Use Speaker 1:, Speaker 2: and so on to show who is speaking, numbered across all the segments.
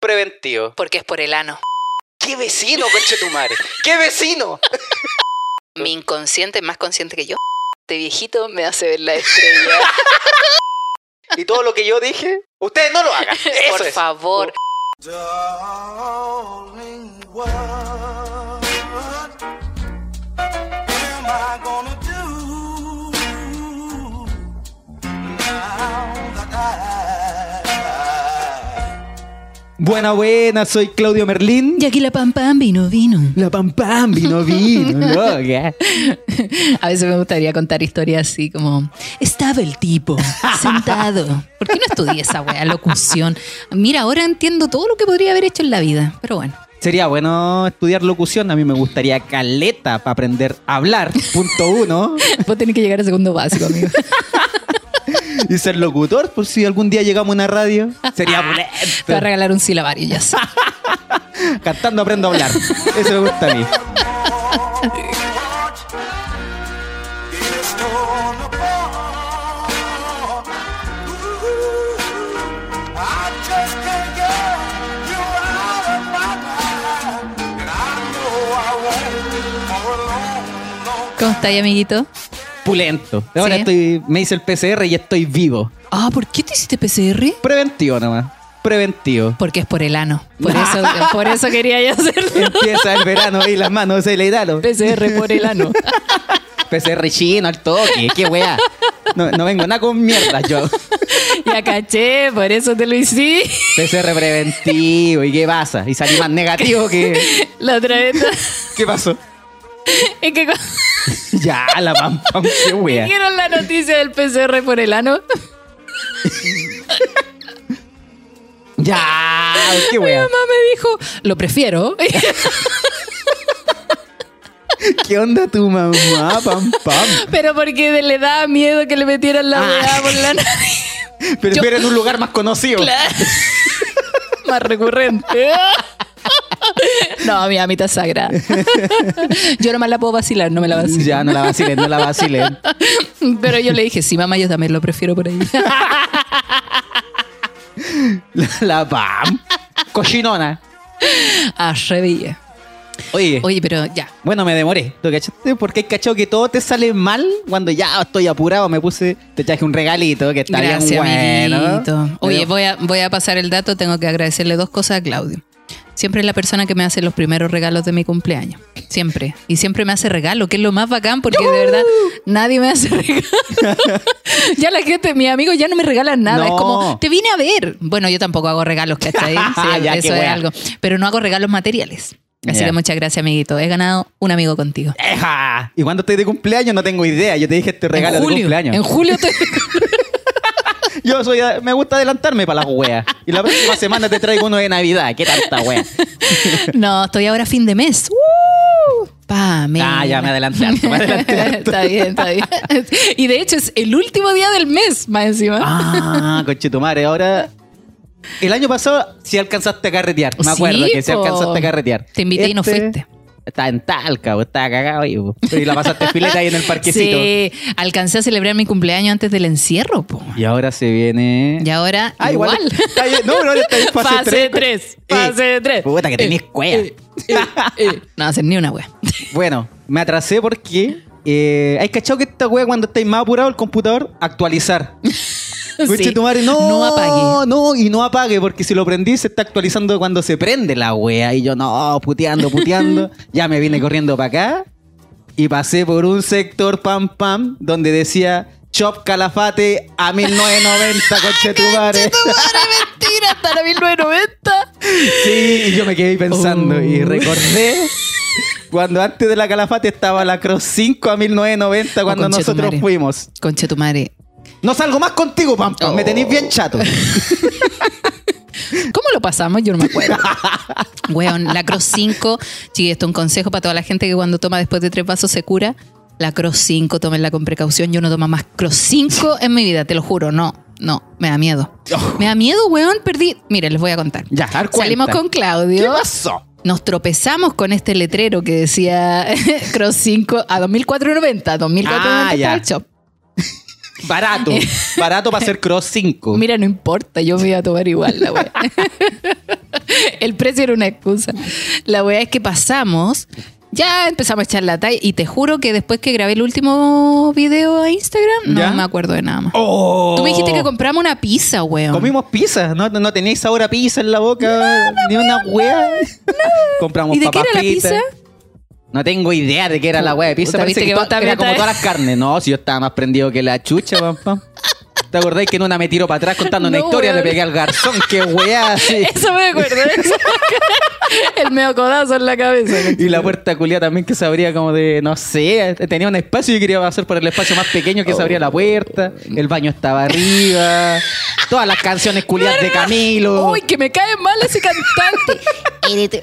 Speaker 1: Preventivo.
Speaker 2: Porque es por el ano.
Speaker 1: ¿Qué vecino, conche tu madre? ¿Qué vecino?
Speaker 2: Mi inconsciente es más consciente que yo. Este viejito me hace ver la estrella.
Speaker 1: Y todo lo que yo dije, ustedes no lo hagan. Eso
Speaker 2: por
Speaker 1: es.
Speaker 2: favor.
Speaker 3: Darling,
Speaker 4: Buena, buena, soy Claudio Merlín.
Speaker 2: Y aquí la pam pam vino, vino.
Speaker 4: La pam pam, vino, vino, loca.
Speaker 2: A veces me gustaría contar historias así como estaba el tipo sentado. ¿Por qué no estudié esa locución? Mira, ahora entiendo todo lo que podría haber hecho en la vida. Pero bueno.
Speaker 4: Sería bueno estudiar locución. A mí me gustaría caleta para aprender a hablar. Punto uno.
Speaker 2: Vos tenés que llegar a segundo básico, amigo.
Speaker 4: Y ser locutor, por si algún día llegamos a una radio. Sería
Speaker 2: Te voy a
Speaker 4: pulento.
Speaker 2: regalar un silabario, ya sé.
Speaker 4: Cantando aprendo a hablar. Eso me gusta a mí.
Speaker 2: ¿Cómo estáis, amiguito?
Speaker 4: Pulento. Ahora
Speaker 2: Sí.
Speaker 4: estoy, me hice el PCR y estoy vivo.
Speaker 2: Ah, ¿por qué te hiciste PCR?
Speaker 4: Preventivo nomás. Preventivo.
Speaker 2: Porque es por el ano. Por eso, por eso quería yo hacerlo.
Speaker 4: Empieza el verano y las manos se le dan.
Speaker 2: PCR por el ano.
Speaker 4: PCR chino al toque. Qué weá. No, no vengo nada con mierda yo.
Speaker 2: Ya caché, por eso te lo hice.
Speaker 4: PCR preventivo. ¿Y qué pasa? Y salí más negativo que.
Speaker 2: La otra vez.
Speaker 4: ¿Qué pasó?
Speaker 2: Es que
Speaker 4: Ya, la pam pam, qué wea.
Speaker 2: dijeron la noticia del PCR por el ano,
Speaker 4: Ya, qué
Speaker 2: mi
Speaker 4: wea.
Speaker 2: mamá me dijo, lo prefiero.
Speaker 4: ¿Qué onda tu mamá, pam pam?
Speaker 2: Pero porque le daba miedo que le metieran la
Speaker 4: Ah.
Speaker 2: weá por la nariz.
Speaker 4: Pero
Speaker 2: Yo-
Speaker 4: en un lugar más conocido.
Speaker 2: Claro. Más recurrente. No, mi amita sagrada. Yo nomás la puedo vacilar, no me la vacilo.
Speaker 4: Ya, no la vacilen, no la vacilen.
Speaker 2: Pero yo le dije, sí, mamá, yo también lo prefiero por ahí.
Speaker 4: La, la pam. Cochinona.
Speaker 2: A revilla.
Speaker 4: Oye,
Speaker 2: Oye, pero ya.
Speaker 4: bueno, me demoré. ¿Lo cachaste? Porque hay cachado que todo te sale mal cuando ya estoy apurado. Me puse, te traje un regalito que está
Speaker 2: Gracias,
Speaker 4: bien bueno.
Speaker 2: amiguito. Oye, voy a, voy a pasar el dato. Tengo que agradecerle dos cosas a Claudio. Siempre es la persona que me hace los primeros regalos de mi cumpleaños. Siempre. Y siempre me hace regalo, que es lo más bacán, porque de verdad nadie me hace regalo. ya la gente, mis amigos ya no me regalan nada.
Speaker 4: No.
Speaker 2: Es como, te vine a ver. Bueno, yo tampoco hago regalos, ¿cachai? Sí,
Speaker 4: Ya,
Speaker 2: eso es
Speaker 4: wea.
Speaker 2: algo. Pero no hago regalos materiales. Así que muchas gracias, amiguito. He ganado un amigo contigo.
Speaker 4: ¡Eja! Y cuando estoy de cumpleaños no tengo idea. Yo te dije este regalo
Speaker 2: en julio,
Speaker 4: de cumpleaños.
Speaker 2: En julio te...
Speaker 4: Yo soy, me gusta adelantarme para las weas. Y la próxima semana te traigo uno de Navidad. ¿Qué tanta wea?
Speaker 2: No, estoy ahora fin de mes. ¡Uh!
Speaker 4: Ah, ya me adelanté harto, me adelanté harto.
Speaker 2: está bien, está bien. Y de hecho es el último día del mes, más encima.
Speaker 4: Ah, conchetumare. Ahora, el año pasado sí alcanzaste a carretear. Me
Speaker 2: Sí,
Speaker 4: acuerdo que sí alcanzaste a carretear.
Speaker 2: Te invité y no
Speaker 4: Este
Speaker 2: fuiste.
Speaker 4: Estaba en Talca, o estaba cagado ahí. po. Y la pasaste fileta ahí en el parquecito.
Speaker 2: Sí, alcancé a celebrar mi cumpleaños antes del encierro, po.
Speaker 4: Y ahora se viene.
Speaker 2: Y ahora,
Speaker 4: Ah,
Speaker 2: igual.
Speaker 4: está ahí- no, pero ahora está en fase,
Speaker 2: Fase
Speaker 4: 3.
Speaker 2: tres, fase tres.
Speaker 4: Puta, que tenés cuea.
Speaker 2: No hacer ni una wea.
Speaker 4: Bueno, me atrasé porque. Eh, ¿Hay cachado que esta wea cuando estáis más apurado el computador? Actualizar.
Speaker 2: Sí.
Speaker 4: tu madre, no,
Speaker 2: No apague.
Speaker 4: No, y no apague, porque si lo prendí se está actualizando cuando se prende la wea. Y yo, no, puteando, puteando. ya me vine corriendo para acá y pasé por un sector pam pam donde decía Chop Calafate a 1990, conche tu madre.
Speaker 2: mentira, hasta la 1990.
Speaker 4: Sí, y yo me quedé pensando
Speaker 2: Oh.
Speaker 4: y recordé cuando antes de la Calafate estaba la Cross 5 a 1990 cuando
Speaker 2: tu
Speaker 4: nosotros fuimos.
Speaker 2: Conche tu madre.
Speaker 4: No salgo más contigo, pam, pam. Me
Speaker 2: Oh.
Speaker 4: tenéis bien chato.
Speaker 2: ¿Cómo lo pasamos? Yo no me acuerdo. Weón, la Cross 5, sí, esto es un consejo para toda la gente que cuando toma después de tres vasos se cura. La Cross 5, tómenla con precaución. Yo no tomo más Cross 5 en mi vida, te lo juro. No, no, me da miedo.
Speaker 4: Oh.
Speaker 2: Me da miedo, weón, perdí. Miren, les voy a contar.
Speaker 4: Ya, cuenta.
Speaker 2: Salimos con
Speaker 4: ¿Qué
Speaker 2: Claudio.
Speaker 4: pasó?
Speaker 2: Nos tropezamos con este letrero que decía Cross 5 a 2490. 2490
Speaker 4: Ah,
Speaker 2: el shop.
Speaker 4: Barato. Barato para hacer Cross 5.
Speaker 2: Mira, no importa, yo me iba a tomar igual la wea. el precio era una excusa. La weá es que pasamos, ya empezamos a echar la talla y te juro que después que grabé el último video a Instagram, no
Speaker 4: ¿Ya?
Speaker 2: me acuerdo de nada más.
Speaker 4: Oh.
Speaker 2: Tú me dijiste que compramos una pizza, weón.
Speaker 4: Comimos pizza, no, no tenéis sabor a pizza en la boca, ni una wea. Compramos
Speaker 2: ¿Y de qué era la pizza?
Speaker 4: No tengo idea de qué era la wea de pizza. Parece que,
Speaker 2: que
Speaker 4: to- era como todas las carnes. No, si yo estaba más prendido que la chucha, pam, pam. ¿Te acordáis que en una me tiró para atrás contando una historia? Le pegué al garzón, qué wea así.
Speaker 2: Eso me acuerdo. eso. El medio codazo en la cabeza.
Speaker 4: Y la puerta culia también que se abría como de, no sé, tenía un espacio y yo quería pasar por el espacio más pequeño que se abría la puerta. El baño estaba arriba. Todas las canciones culiadas de Camilo.
Speaker 2: Uy, que me cae mal ese cantante.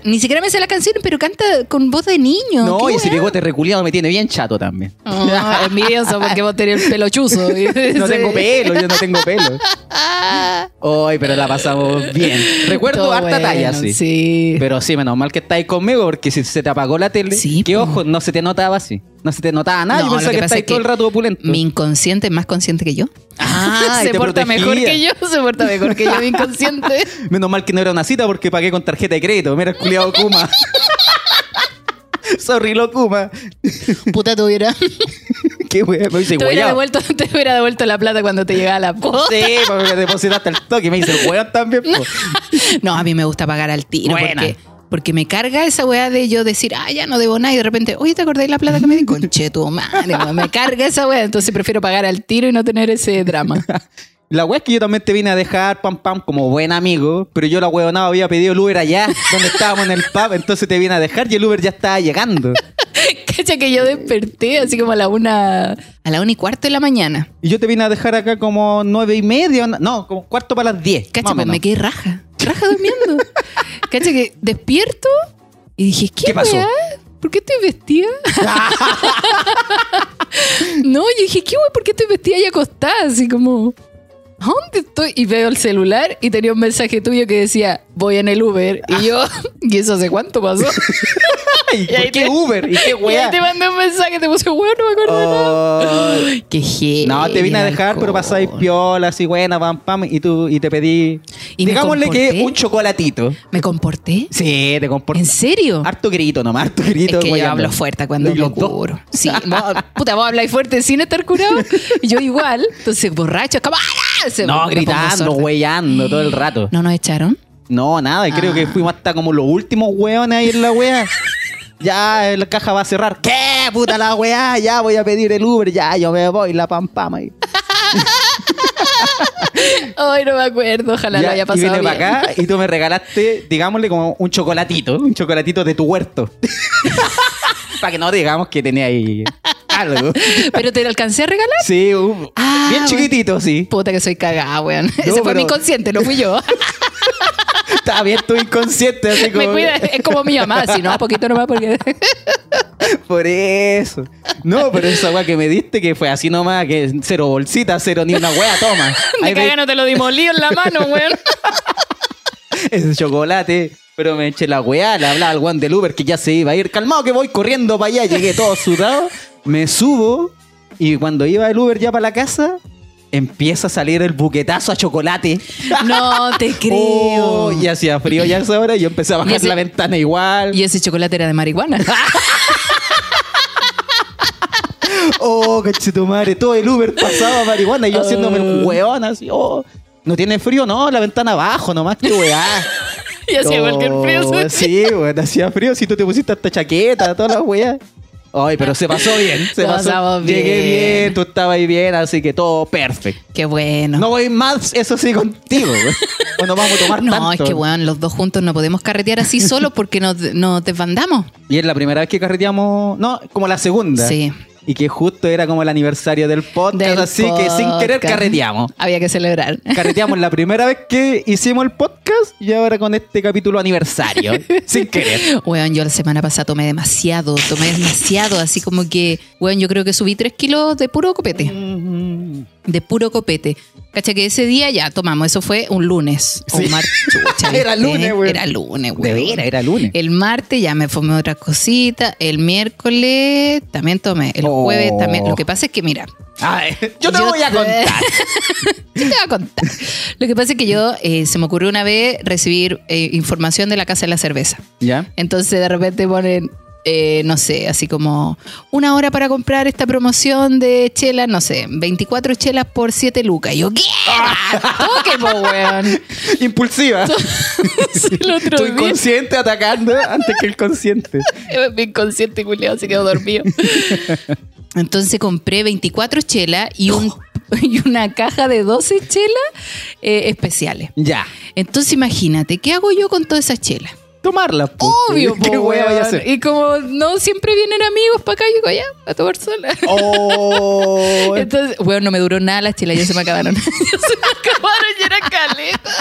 Speaker 2: Ni siquiera me sé la canción, pero canta con voz de niño.
Speaker 4: no, y ese bigote reculiado me tiene bien chato también.
Speaker 2: Ah, envidioso porque vos tenés el pelo chuzo.
Speaker 4: No tengo pelo, yo no tengo pelo. Ay, pero la pasamos bien. Recuerdo
Speaker 2: Todo
Speaker 4: harta
Speaker 2: bueno,
Speaker 4: talla, sí.
Speaker 2: Sí.
Speaker 4: Pero sí, menos mal que estáis conmigo porque si se te apagó la tele,
Speaker 2: Sí,
Speaker 4: que
Speaker 2: po.
Speaker 4: ojo, no se te notaba así. No se te notaba nada.
Speaker 2: No,
Speaker 4: yo pensaba
Speaker 2: que
Speaker 4: estáis
Speaker 2: es
Speaker 4: todo el rato opulento.
Speaker 2: Mi inconsciente es más consciente que yo.
Speaker 4: Ah,
Speaker 2: se porta
Speaker 4: protegía.
Speaker 2: mejor que yo, se porta mejor que yo, mi inconsciente.
Speaker 4: Menos mal que no era una cita porque pagué con tarjeta de crédito. Mira, culiado Kuma. Sorry, lo Kuma.
Speaker 2: Puta tuviera.
Speaker 4: Qué me
Speaker 2: Te hubiera, devuelto, te hubiera devuelto la plata cuando te llegaba la posta.
Speaker 4: Sí, porque me depositaste el toque. Me hice el hueón también.
Speaker 2: No, a mí me gusta pagar al tiro
Speaker 4: Buena.
Speaker 2: porque, porque me carga esa weá de yo decir, ah, ya no debo nada y de repente, oye, ¿te acordáis la plata que me di? Conche tu madre, weón, me carga esa weá, entonces prefiero pagar al tiro y no tener ese drama.
Speaker 4: La wea es que yo también te vine a dejar pam pam como buen amigo, pero yo la huevonada había pedido el Uber allá, donde estábamos en el pub, entonces te vine a dejar y el Uber ya estaba llegando.
Speaker 2: Cacha que yo desperté así como a la una, a la una y cuarto de la mañana.
Speaker 4: Y yo te vine a dejar acá como nueve y media, no, como cuarto para las diez.
Speaker 2: Cacha, pues me quedé raja, raja durmiendo. Cacha que despierto y dije, ¿qué,
Speaker 4: ¿Qué pasó?
Speaker 2: weá? ¿Por qué estoy vestida? no, yo dije, ¿qué weá? ¿Por qué estoy vestida y acostada? Así como, ¿a ¿dónde estoy? Y veo el celular y tenía un mensaje tuyo que decía, voy en el Uber. Y yo, ¿y eso hace cuánto pasó?
Speaker 4: ¿Y
Speaker 2: Y ahí
Speaker 4: ¿Por qué
Speaker 2: te-
Speaker 4: Uber? ¿Y qué
Speaker 2: Y
Speaker 4: wea?
Speaker 2: ahí te mandé un mensaje, te puse, weón, no me acuerdo de nada. Qué heavy,
Speaker 4: No, te vine a dejar, pero pasáis piola, así buena, pam, pam, y tú, y te pedí.
Speaker 2: ¿Y
Speaker 4: digámosle que un chocolatito.
Speaker 2: ¿Me comporté?
Speaker 4: Sí, te comporté.
Speaker 2: ¿En serio?
Speaker 4: Harto grito nomás, harto grito.
Speaker 2: Es que yo hablo fuerte cuando
Speaker 4: Y
Speaker 2: me curo. Sí, vos, puta, vos habláis fuerte sin estar curado. Y yo igual. Entonces, borracho, ¡ah! Se-
Speaker 4: No, gritando, weyando todo el rato.
Speaker 2: ¿No nos echaron?
Speaker 4: No, nada, y creo
Speaker 2: Ah.
Speaker 4: que fuimos hasta como los últimos weones ahí en la wea. Ya la caja va a cerrar. ¿Qué? Puta la weá, ya voy a pedir el Uber, ya yo me voy, la pam pam ahí.
Speaker 2: Ay, no me acuerdo. Ojalá lo
Speaker 4: Ya,
Speaker 2: haya
Speaker 4: y
Speaker 2: pasado
Speaker 4: vine
Speaker 2: bien.
Speaker 4: para acá y tú me regalaste, digámosle, como un chocolatito, un chocolatito de tu huerto. para que no digamos que tenía ahí algo.
Speaker 2: ¿Pero te lo alcancé a regalar?
Speaker 4: Sí, un-
Speaker 2: Ah,
Speaker 4: bien
Speaker 2: bueno.
Speaker 4: chiquitito, sí.
Speaker 2: Puta que soy cagada, weón. Ese fue
Speaker 4: pero-
Speaker 2: mi inconsciente, no fui yo.
Speaker 4: Estaba bien tu inconsciente, así como.
Speaker 2: me cuida, es como mi mamá, si no, poquito nomás porque...
Speaker 4: Por eso. No, pero esa weá que me diste, que fue así nomás, que cero bolsita, cero ni una weá, toma.
Speaker 2: Me
Speaker 4: Ahí
Speaker 2: caga, no te lo dimolí en la mano, weón.
Speaker 4: Ese chocolate. Pero me eché la weá, le hablaba al guan del Uber que ya se iba a ir. Calmado que voy corriendo para allá, llegué todo sudado. Me subo y cuando iba el Uber ya para la casa, empieza a salir el buquetazo a chocolate.
Speaker 2: No te creo.
Speaker 4: Oh, y hacía frío ya esa hora y yo empecé a bajar
Speaker 2: ese-
Speaker 4: la ventana igual.
Speaker 2: Y ese chocolate era de marihuana.
Speaker 4: Oh, madre, todo el Uber pasaba marihuana y yo haciéndome el weón así, oh. ¿No tiene frío? No, la ventana abajo nomás, qué weá.
Speaker 2: y hacía cualquier frío.
Speaker 4: Sí, weón, hacía frío si tú te pusiste hasta chaqueta, toda la weá. Ay, pero se pasó bien, se pasó.
Speaker 2: pasamos
Speaker 4: Llegué
Speaker 2: bien.
Speaker 4: bien, tú estabas ahí bien, así que todo perfecto.
Speaker 2: Qué bueno.
Speaker 4: No voy más, eso sí, contigo, no vamos a tomar
Speaker 2: No,
Speaker 4: tanto.
Speaker 2: es que, weón, los dos juntos no podemos carretear así solos porque nos, nos desbandamos.
Speaker 4: Y es la primera vez que carreteamos, no, como la segunda.
Speaker 2: Sí.
Speaker 4: Y que justo era como el aniversario del podcast,
Speaker 2: Del
Speaker 4: así que sin querer carreteamos.
Speaker 2: Había que celebrar.
Speaker 4: Carreteamos la primera vez que hicimos el podcast y ahora con este capítulo aniversario. sin querer.
Speaker 2: Weón, yo la semana pasada tomé demasiado, tomé demasiado, así como que, weón, yo creo que subí tres kilos de puro copete. De puro copete. Cacha que ese día ya tomamos, eso fue un lunes.
Speaker 4: Sí.
Speaker 2: un martes. Chucha,
Speaker 4: Era lunes, güey.
Speaker 2: Era lunes,
Speaker 4: De
Speaker 2: güey.
Speaker 4: veras, era lunes.
Speaker 2: El martes ya me fumé otras cositas. El miércoles también tomé. El
Speaker 4: Oh.
Speaker 2: jueves también. Lo que pasa es que, mira,
Speaker 4: Ay, yo te
Speaker 2: Yo
Speaker 4: voy a contar.
Speaker 2: yo te voy a contar. Lo que pasa es que yo eh, se me ocurrió una vez recibir eh, información de la Casa de la Cerveza.
Speaker 4: ¿Ya?
Speaker 2: Entonces de repente ponen, eh, no sé, así como una hora para comprar esta promoción de chelas, no sé, 24 chelas por 7 lucas. Y yo, ¿qué? Toque, po, weón.
Speaker 4: Impulsiva.
Speaker 2: el otro
Speaker 4: Tu
Speaker 2: día,
Speaker 4: inconsciente atacando antes que el consciente.
Speaker 2: mi inconsciente culiado se quedó dormido. Entonces compré 24 chelas y, un, y una caja de 12 chelas eh, especiales.
Speaker 4: Ya.
Speaker 2: Entonces imagínate, ¿qué hago yo con todas esas chelas?
Speaker 4: Tomarla. po.
Speaker 2: Obvio,
Speaker 4: ¿Qué
Speaker 2: po,
Speaker 4: wea vaya a
Speaker 2: weón.
Speaker 4: hacer?
Speaker 2: Y como no siempre vienen amigos para acá, yo digo, ya, a tomar sola.
Speaker 4: Oh,
Speaker 2: Entonces, bueno, no me duró nada las chelas, ya se me acabaron. ya se me acabaron y era caleta.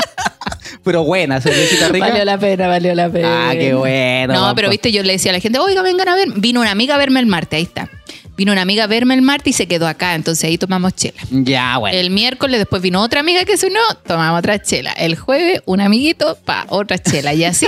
Speaker 4: pero buena, cervecita rica.
Speaker 2: Valió la pena, valió la pena.
Speaker 4: Ah, qué bueno,
Speaker 2: No, pero viste, yo le decía a la gente, oiga, vengan a ver. Vino una amiga a verme el martes, ahí está. Vino una amiga a verme el martes y se quedó acá, entonces ahí tomamos chela.
Speaker 4: Ya, bueno.
Speaker 2: El miércoles después vino otra amiga que se unió, tomamos otra chela. El jueves, un amiguito, pa, otra chela. Y así,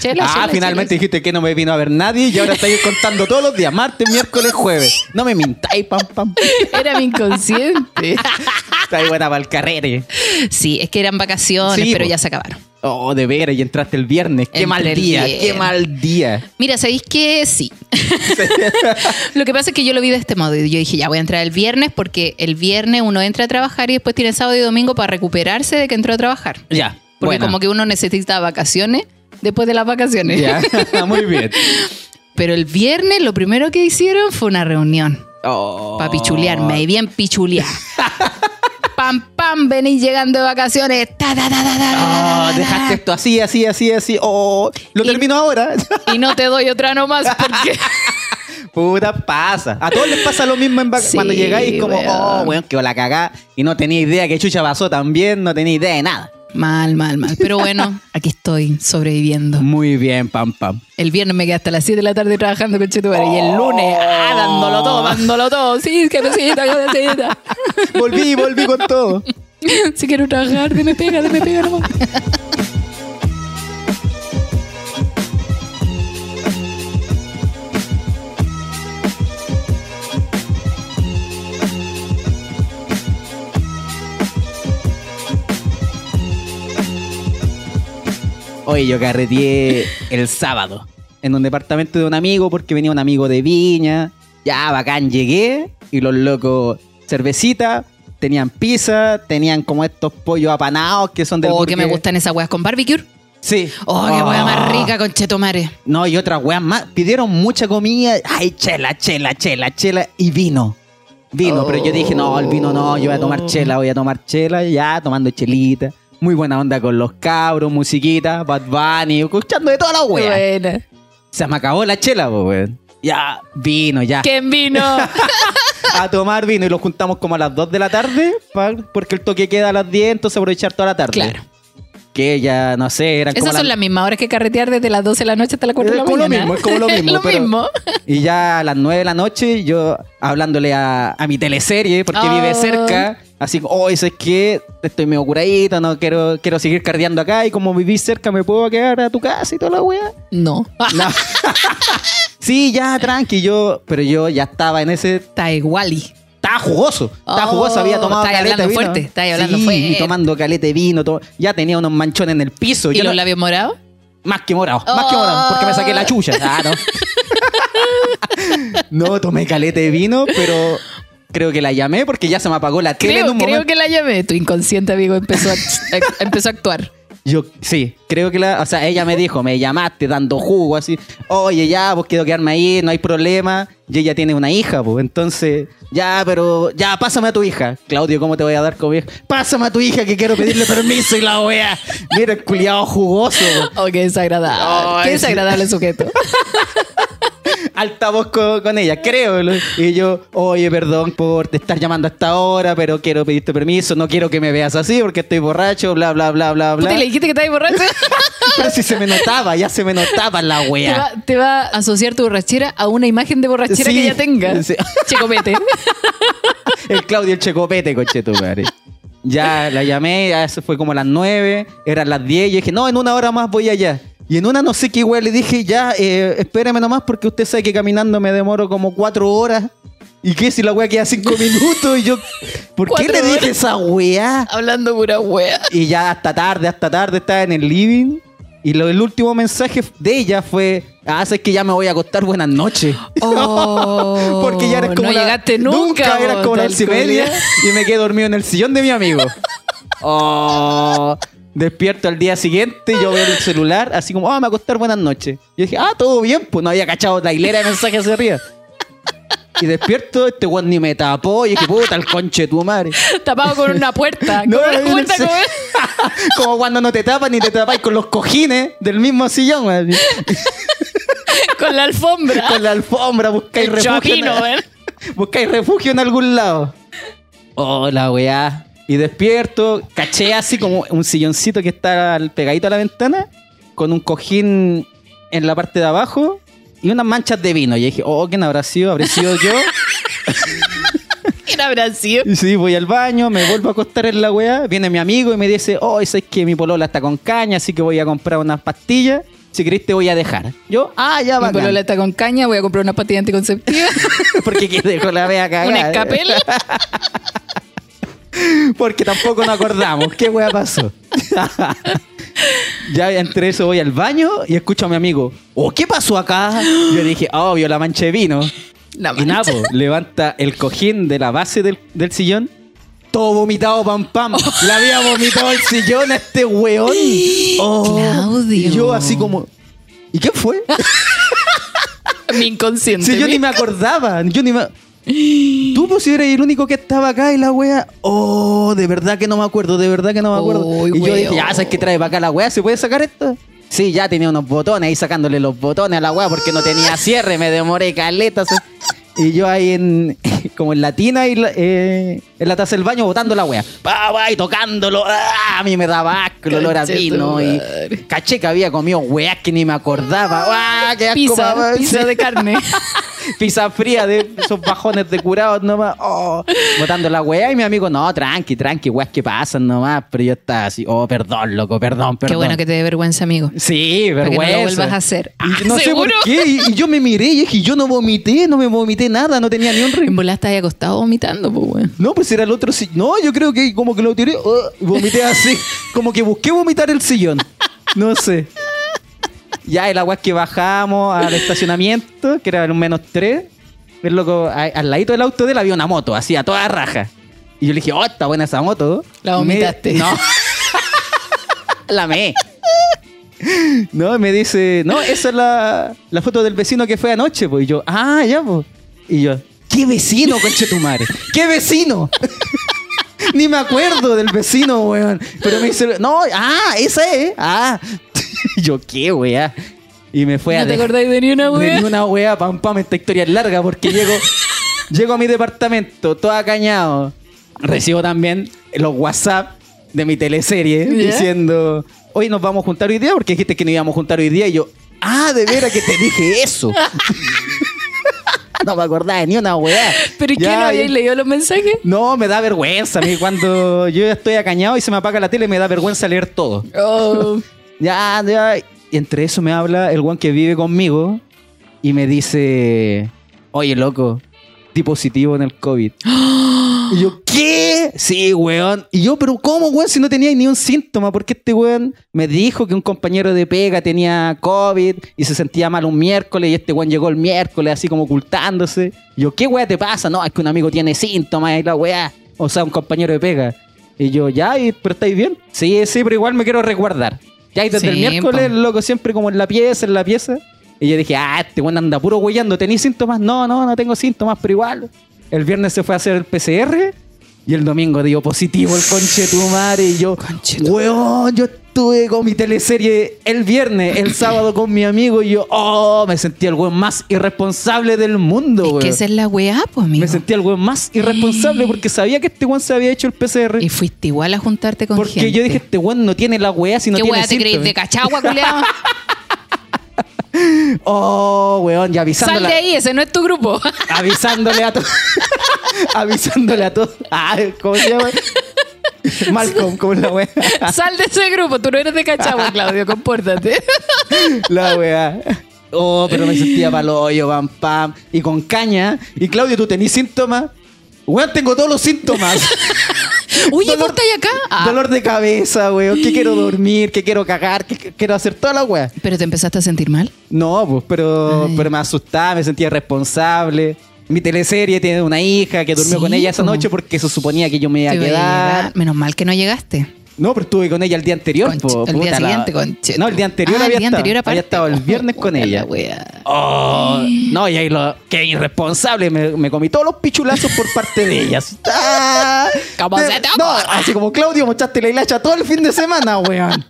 Speaker 2: chela,
Speaker 4: ah,
Speaker 2: chela,
Speaker 4: finalmente
Speaker 2: chela.
Speaker 4: dijiste que no me vino a ver nadie y ahora estáis contando todos los días, martes, miércoles, jueves. No me mintáis, pam, pam.
Speaker 2: Era mi inconsciente.
Speaker 4: Estáis buena para el carrere.
Speaker 2: sí, es que eran vacaciones,
Speaker 4: Sí,
Speaker 2: pero
Speaker 4: po.
Speaker 2: ya se acabaron.
Speaker 4: Oh, de veras, y entraste el viernes. Qué
Speaker 2: Entré
Speaker 4: mal día, qué mal día.
Speaker 2: Mira, ¿sabéis que sí? lo que pasa es que yo lo vi de este modo. y Yo dije, ya voy a entrar el viernes porque el viernes uno entra a trabajar y después tiene sábado y domingo para recuperarse de que entró a trabajar.
Speaker 4: Ya.
Speaker 2: Porque
Speaker 4: buena.
Speaker 2: como que uno necesita vacaciones después de las vacaciones.
Speaker 4: Ya, muy bien.
Speaker 2: Pero el viernes lo primero que hicieron fue una reunión
Speaker 4: Oh.
Speaker 2: para pichulearme, y bien pichulear. pam, pam, venís llegando de vacaciones. Ta,
Speaker 4: Oh, dejaste esto así, así, así, así. Oh, lo
Speaker 2: Y-
Speaker 4: termino ahora.
Speaker 2: Y no te doy otra nomás porque...
Speaker 4: Puta, pasa. A todos les pasa lo mismo en
Speaker 2: Sí,
Speaker 4: cuando llegáis como,
Speaker 2: weón.
Speaker 4: oh, weón, que la cagá. Y no tenía idea que chucha pasó también, no tenía idea de nada.
Speaker 2: Mal, mal, mal. Pero bueno, aquí estoy sobreviviendo.
Speaker 4: Muy bien, pam, pam.
Speaker 2: El viernes me quedé hasta las 7 de la tarde trabajando con Chetumare y el lunes, ah, dándolo todo, dándolo todo. Sí, que necesita.
Speaker 4: Volví, volví con todo.
Speaker 2: Si quiero trabajar, deme pega, deme pega nomás.
Speaker 4: Oye, yo carreteé el sábado en un departamento de un amigo porque venía un amigo de Viña. Ya, bacán, llegué y los locos, cervecita, tenían pizza, tenían como estos pollos apanados que son del
Speaker 2: Oh, que me gustan esas weas con barbecue.
Speaker 4: Sí.
Speaker 2: Oh, qué wea más
Speaker 4: Oh.
Speaker 2: rica con Chetumare.
Speaker 4: No, y otras weas más. Pidieron mucha comida. Ay, chela, chela, chela, chela. Y vino. Vino, pero yo dije, no, el vino no, yo voy a tomar chela, voy a tomar chela, ya, tomando chelita. Muy buena onda con los cabros, musiquita, Bad Bunny, escuchando de toda la wea.
Speaker 2: Buena.
Speaker 4: Se me acabó la chela, weón. Ya, vino, ya.
Speaker 2: ¿Quién vino?
Speaker 4: A tomar vino y lo juntamos como a las 2 de la tarde, porque el toque queda a las 10, entonces aprovechar toda la tarde.
Speaker 2: Claro.
Speaker 4: Que ya, no sé, eran como
Speaker 2: Esas son
Speaker 4: las
Speaker 2: las mismas horas que carretear desde las 12 de la noche hasta las 4 de la
Speaker 4: Es como lo
Speaker 2: mañana.
Speaker 4: mismo, es como lo mismo,
Speaker 2: lo
Speaker 4: pero-
Speaker 2: mismo.
Speaker 4: Y ya a las 9 de la noche, yo hablándole a, a mi teleserie, porque
Speaker 2: Ah.
Speaker 4: vive cerca, así como, oh, es que estoy medio curadito, no quiero, quiero seguir cardeando acá, y como vivís cerca, me puedo quedar a tu casa y toda la wea.
Speaker 2: No.
Speaker 4: No. sí, ya, tranqui, yo, pero yo ya estaba en ese.
Speaker 2: Está igual.
Speaker 4: Estaba jugoso, estaba
Speaker 2: Oh,
Speaker 4: jugoso, había tomado caleta de
Speaker 2: hablando
Speaker 4: vino.
Speaker 2: fuerte, estáis hablando
Speaker 4: sí,
Speaker 2: fuerte.
Speaker 4: y tomando caleta de vino, to- ya tenía unos manchones en el piso.
Speaker 2: ¿Y
Speaker 4: yo
Speaker 2: los
Speaker 4: no-
Speaker 2: labios morados?
Speaker 4: Más que morado, más que morado, porque me saqué la chucha. Ah, no. no, tomé caleta de vino, pero creo que la llamé porque ya se me apagó la tele en
Speaker 2: Creo,
Speaker 4: un
Speaker 2: creo
Speaker 4: momento.
Speaker 2: que la llamé. Tu inconsciente, amigo, empezó a, a- empezó a actuar.
Speaker 4: Yo, sí, creo que la, o sea, ella me dijo, me llamaste dando jugo, así, oye, ya, pues quiero quedarme ahí, no hay problema. Y ella tiene una hija, pues, entonces, ya, pero, ya, pásame a tu hija. Claudio, ¿cómo te voy a dar hija? Pásame a tu hija que quiero pedirle permiso y la wea. Mira, el culiado jugoso, po.
Speaker 2: Oh, qué desagradable. Qué
Speaker 4: sí.
Speaker 2: desagradable sujeto.
Speaker 4: altavoz con, con ella, creo. Y yo, oye, perdón por te estar llamando a esta hora, pero quiero pedirte permiso, no quiero que me veas así porque estoy borracho, bla, bla, bla, bla, bla.
Speaker 2: ¿y le dijiste que estabas borracho?
Speaker 4: Pero si se me notaba, ya se me notaba la
Speaker 2: te,
Speaker 4: wea.
Speaker 2: va, te va a asociar tu borrachera a una imagen de borrachera
Speaker 4: Sí,
Speaker 2: que ella tenga.
Speaker 4: sí.
Speaker 2: Checopete.
Speaker 4: El Claudio el Checopete, coche tu madre. Ya la llamé, ya eso fue como a las 9, eran las 10, y dije, no, en una hora más voy allá. Y en una no sé qué igual le dije, ya, eh, espéreme nomás porque usted sabe que caminando me demoro como 4 horas. ¿Y qué si la wea queda 5 minutos? Y yo, ¿por qué
Speaker 2: Cuatro
Speaker 4: le dije
Speaker 2: horas.
Speaker 4: esa wea?
Speaker 2: Hablando pura wea.
Speaker 4: Y ya hasta tarde, hasta tarde estaba en el living. Y lo, el último mensaje de ella fue, ah, sabes que ya me voy a acostar, buenas noches.
Speaker 2: Oh,
Speaker 4: Porque ya eres como
Speaker 2: no
Speaker 4: la-
Speaker 2: llegaste nunca.
Speaker 4: eras como las y media y me quedé dormido en el sillón de mi amigo. Oh, despierto al día siguiente yo veo el celular así como, ah, me voy a acostar, buenas noches. Y dije, ah, todo bien, pues no había cachado la hilera de mensajes hacia arriba. Y despierto, este weón ni me tapó y dije, puta, el conche de tu madre.
Speaker 2: Tapado con una puerta.
Speaker 4: No,
Speaker 2: con una
Speaker 4: en
Speaker 2: como-
Speaker 4: como cuando no te tapan ni te tapáis con los cojines del mismo sillón, weón.
Speaker 2: con la alfombra.
Speaker 4: con la alfombra, buscáis
Speaker 2: El
Speaker 4: refugio. en-
Speaker 2: chapino, ¿eh?
Speaker 4: Buscáis refugio en algún lado. Oh, la weá. Y despierto, caché así como un silloncito que está pegadito a la ventana, con un cojín en la parte de abajo y unas manchas de vino. Y dije, oh, ¿quién habrá sido? ¿Habré sido yo?
Speaker 2: ¿Quién habrá sido?
Speaker 4: Y sí, voy al baño, me vuelvo a acostar en la weá. Viene mi amigo y me dice, oh, es que mi polola está con caña, así que voy a comprar unas pastillas. Si querés te voy a dejar. Yo, ah, ya
Speaker 2: Mi
Speaker 4: va.
Speaker 2: polola está con caña, voy a comprar una pastilla anticonceptiva,
Speaker 4: Porque que dejo la vea cagada.
Speaker 2: un escapel.
Speaker 4: Porque tampoco nos acordamos. ¿Qué wea pasó? ya entre eso voy al baño y escucho a mi amigo. Oh, ¿qué pasó acá? Yo dije, oh, vio la mancha de vino.
Speaker 2: La
Speaker 4: Y nada,
Speaker 2: mancha.
Speaker 4: po, levanta el cojín de la base del, del sillón. Todo vomitado, pam, pam. Le había vomitado el sillón a este weón. Oh,
Speaker 2: Claudio.
Speaker 4: Y yo así como... ¿Y qué fue?
Speaker 2: Mi inconsciente.
Speaker 4: Si yo
Speaker 2: mi-
Speaker 4: ni me acordaba, yo ni me... Tú pues si eres el único que estaba acá y la wea. Oh, de verdad que no me acuerdo, de verdad que no me acuerdo. Y yo dije, ya sabes que trae para acá la wea, ¿se puede sacar esto? Sí, ya tenía unos botones ahí sacándole los botones a la wea porque no tenía cierre, me demoré caletas. Y yo ahí en como en la tina y la- eh, en la taza del baño botando la wea. Pa, pa, y tocándolo. ¡Ah! A mí me daba asco el olor a vino. Y caché que había comido weas que ni me acordaba. ¡Ah! ¡Qué asco,
Speaker 2: Pizza, pizza de carne.
Speaker 4: pizza fría de esos bajones de curados nomás. Oh, botando la weá y mi amigo, no, tranqui, tranqui, weas que pasan nomás. Pero yo estaba así, oh, perdón, loco, perdón, perdón.
Speaker 2: Qué bueno que te dé vergüenza, amigo.
Speaker 4: Sí,
Speaker 2: Para que no
Speaker 4: vergüenza.
Speaker 2: lo vuelvas a hacer. Ah,
Speaker 4: no sé por qué. Y, y yo me miré y dije, yo no vomité, no me vomité nada, no tenía ni un
Speaker 2: En
Speaker 4: ritmo.
Speaker 2: bola estás ahí acostado vomitando, pues, weón.
Speaker 4: No, pues era el otro sillón. No, yo creo que como que lo tiré, oh, vomité así. Como que busqué vomitar el sillón. No sé. Ya, el agua es que bajamos al estacionamiento, que era un menos tres. El loco, a- al ladito del auto de él había una moto, así a toda raja. Y yo le dije, oh, está buena esa moto.
Speaker 2: La
Speaker 4: Y me-
Speaker 2: vomitaste.
Speaker 4: no. la me. No, y me dice, no, esa es la, la foto del vecino que fue anoche, pues. Y yo, ah, ya, pues. Y yo, ¿qué vecino, conche tu madre? ¿Qué vecino? Ni me acuerdo del vecino, weón. Pero me dice, no, ah, esa es, ah. Yo, ¿qué, weá? Y me fue a
Speaker 2: ¿No te acordáis de ni una
Speaker 4: de
Speaker 2: weá?
Speaker 4: ni una wea, pam, pam, esta historia es larga porque llego, llego a mi departamento, todo acañado. Recibo también los WhatsApp de mi teleserie
Speaker 2: ¿Ya?
Speaker 4: diciendo, hoy nos vamos a juntar hoy día porque dijiste que nos íbamos a juntar hoy día. Y yo, ah, de veras que te dije eso. no me acordaba de ni una wea.
Speaker 2: ¿Pero y qué? ¿No habíais
Speaker 4: y-
Speaker 2: leído los mensajes?
Speaker 4: No, me da vergüenza. A mí cuando yo ya estoy acañado y se me apaga la tele, me da vergüenza leer todo.
Speaker 2: Oh.
Speaker 4: Ya, ya. Y entre eso me habla el guan que vive conmigo y me dice, oye, loco, di positivo en el COVID. y yo, ¿qué? Sí, weón. Y yo, pero ¿cómo, weón? Si no tenía ni un síntoma, porque este weón me dijo que un compañero de pega tenía COVID y se sentía mal un miércoles y este weón llegó el miércoles así como ocultándose. Y yo, ¿qué weón te pasa? No, es que un amigo tiene síntomas y la weá. O sea, un compañero de pega. Y yo, ya, y- pero estáis bien. Sí, sí, pero igual me quiero resguardar. Ya, y desde el miércoles, loco siempre como en la pieza, en la pieza. Y yo dije, ah, este weón anda puro huellando. ¿Tenís síntomas? No, no, no tengo síntomas, pero igual. El viernes se fue a hacer el PCR y el domingo dio positivo el conche de tu madre. Y yo, weón, yo estuve con mi teleserie el viernes, el sábado con mi amigo y yo, oh, me sentía el weón más irresponsable del mundo,
Speaker 2: Es
Speaker 4: weón.
Speaker 2: que esa es la weá, pues, amigo.
Speaker 4: Me sentía el weón más irresponsable porque sabía que este weón se había hecho el PCR.
Speaker 2: Y fuiste igual a juntarte con
Speaker 4: Porque
Speaker 2: gente.
Speaker 4: yo dije, este weón no tiene la weá si no
Speaker 2: ¿Qué
Speaker 4: tiene
Speaker 2: weá te
Speaker 4: síntomas.
Speaker 2: ¿De cachagua, culiao?
Speaker 4: Oh, weón, ya
Speaker 2: Sal
Speaker 4: avisándole.
Speaker 2: de ahí, ese no es tu grupo.
Speaker 4: Avisándole a todos. avisándole a todos. Ah, ¿cómo se llama? Malcolm, ¿cómo es la weá?
Speaker 2: Sal de ese grupo, tú no eres de cachagua, Claudio, compórtate.
Speaker 4: La weá. Oh, pero me sentía paloyo, pam, pam. Y con caña. Y Claudio, ¿tú tenés síntomas? Weón, tengo todos los síntomas.
Speaker 2: Oye,
Speaker 4: Dolor-
Speaker 2: ¿por qué acá? Ah,
Speaker 4: Dolor de cabeza, weón. Que quiero dormir, que quiero cagar, que que quiero hacer toda la weá.
Speaker 2: ¿Pero te empezaste a sentir mal?
Speaker 4: No, pues, pero,
Speaker 2: Ay.
Speaker 4: pero me asustaba, me sentía responsable. Mi teleserie tiene una hija que durmió
Speaker 2: Sí,
Speaker 4: con ella esa noche porque se suponía que yo me iba a quedar.
Speaker 2: Menos mal que no llegaste.
Speaker 4: No, pero estuve con ella el día anterior.
Speaker 2: Conche-
Speaker 4: po,
Speaker 2: el
Speaker 4: puta
Speaker 2: día
Speaker 4: la-
Speaker 2: siguiente, conche.
Speaker 4: No, el día anterior
Speaker 2: Ah,
Speaker 4: había
Speaker 2: el día
Speaker 4: estado.
Speaker 2: anterior.
Speaker 4: Había estado el viernes con ella. Oh, no, y ahí lo. Qué irresponsable. Me, me comí todos los pichulazos por parte de ellas. Ah,
Speaker 2: ¿Cómo
Speaker 4: de-
Speaker 2: se te
Speaker 4: No, así como Claudio, mochaste la hilacha todo el fin de semana, weón.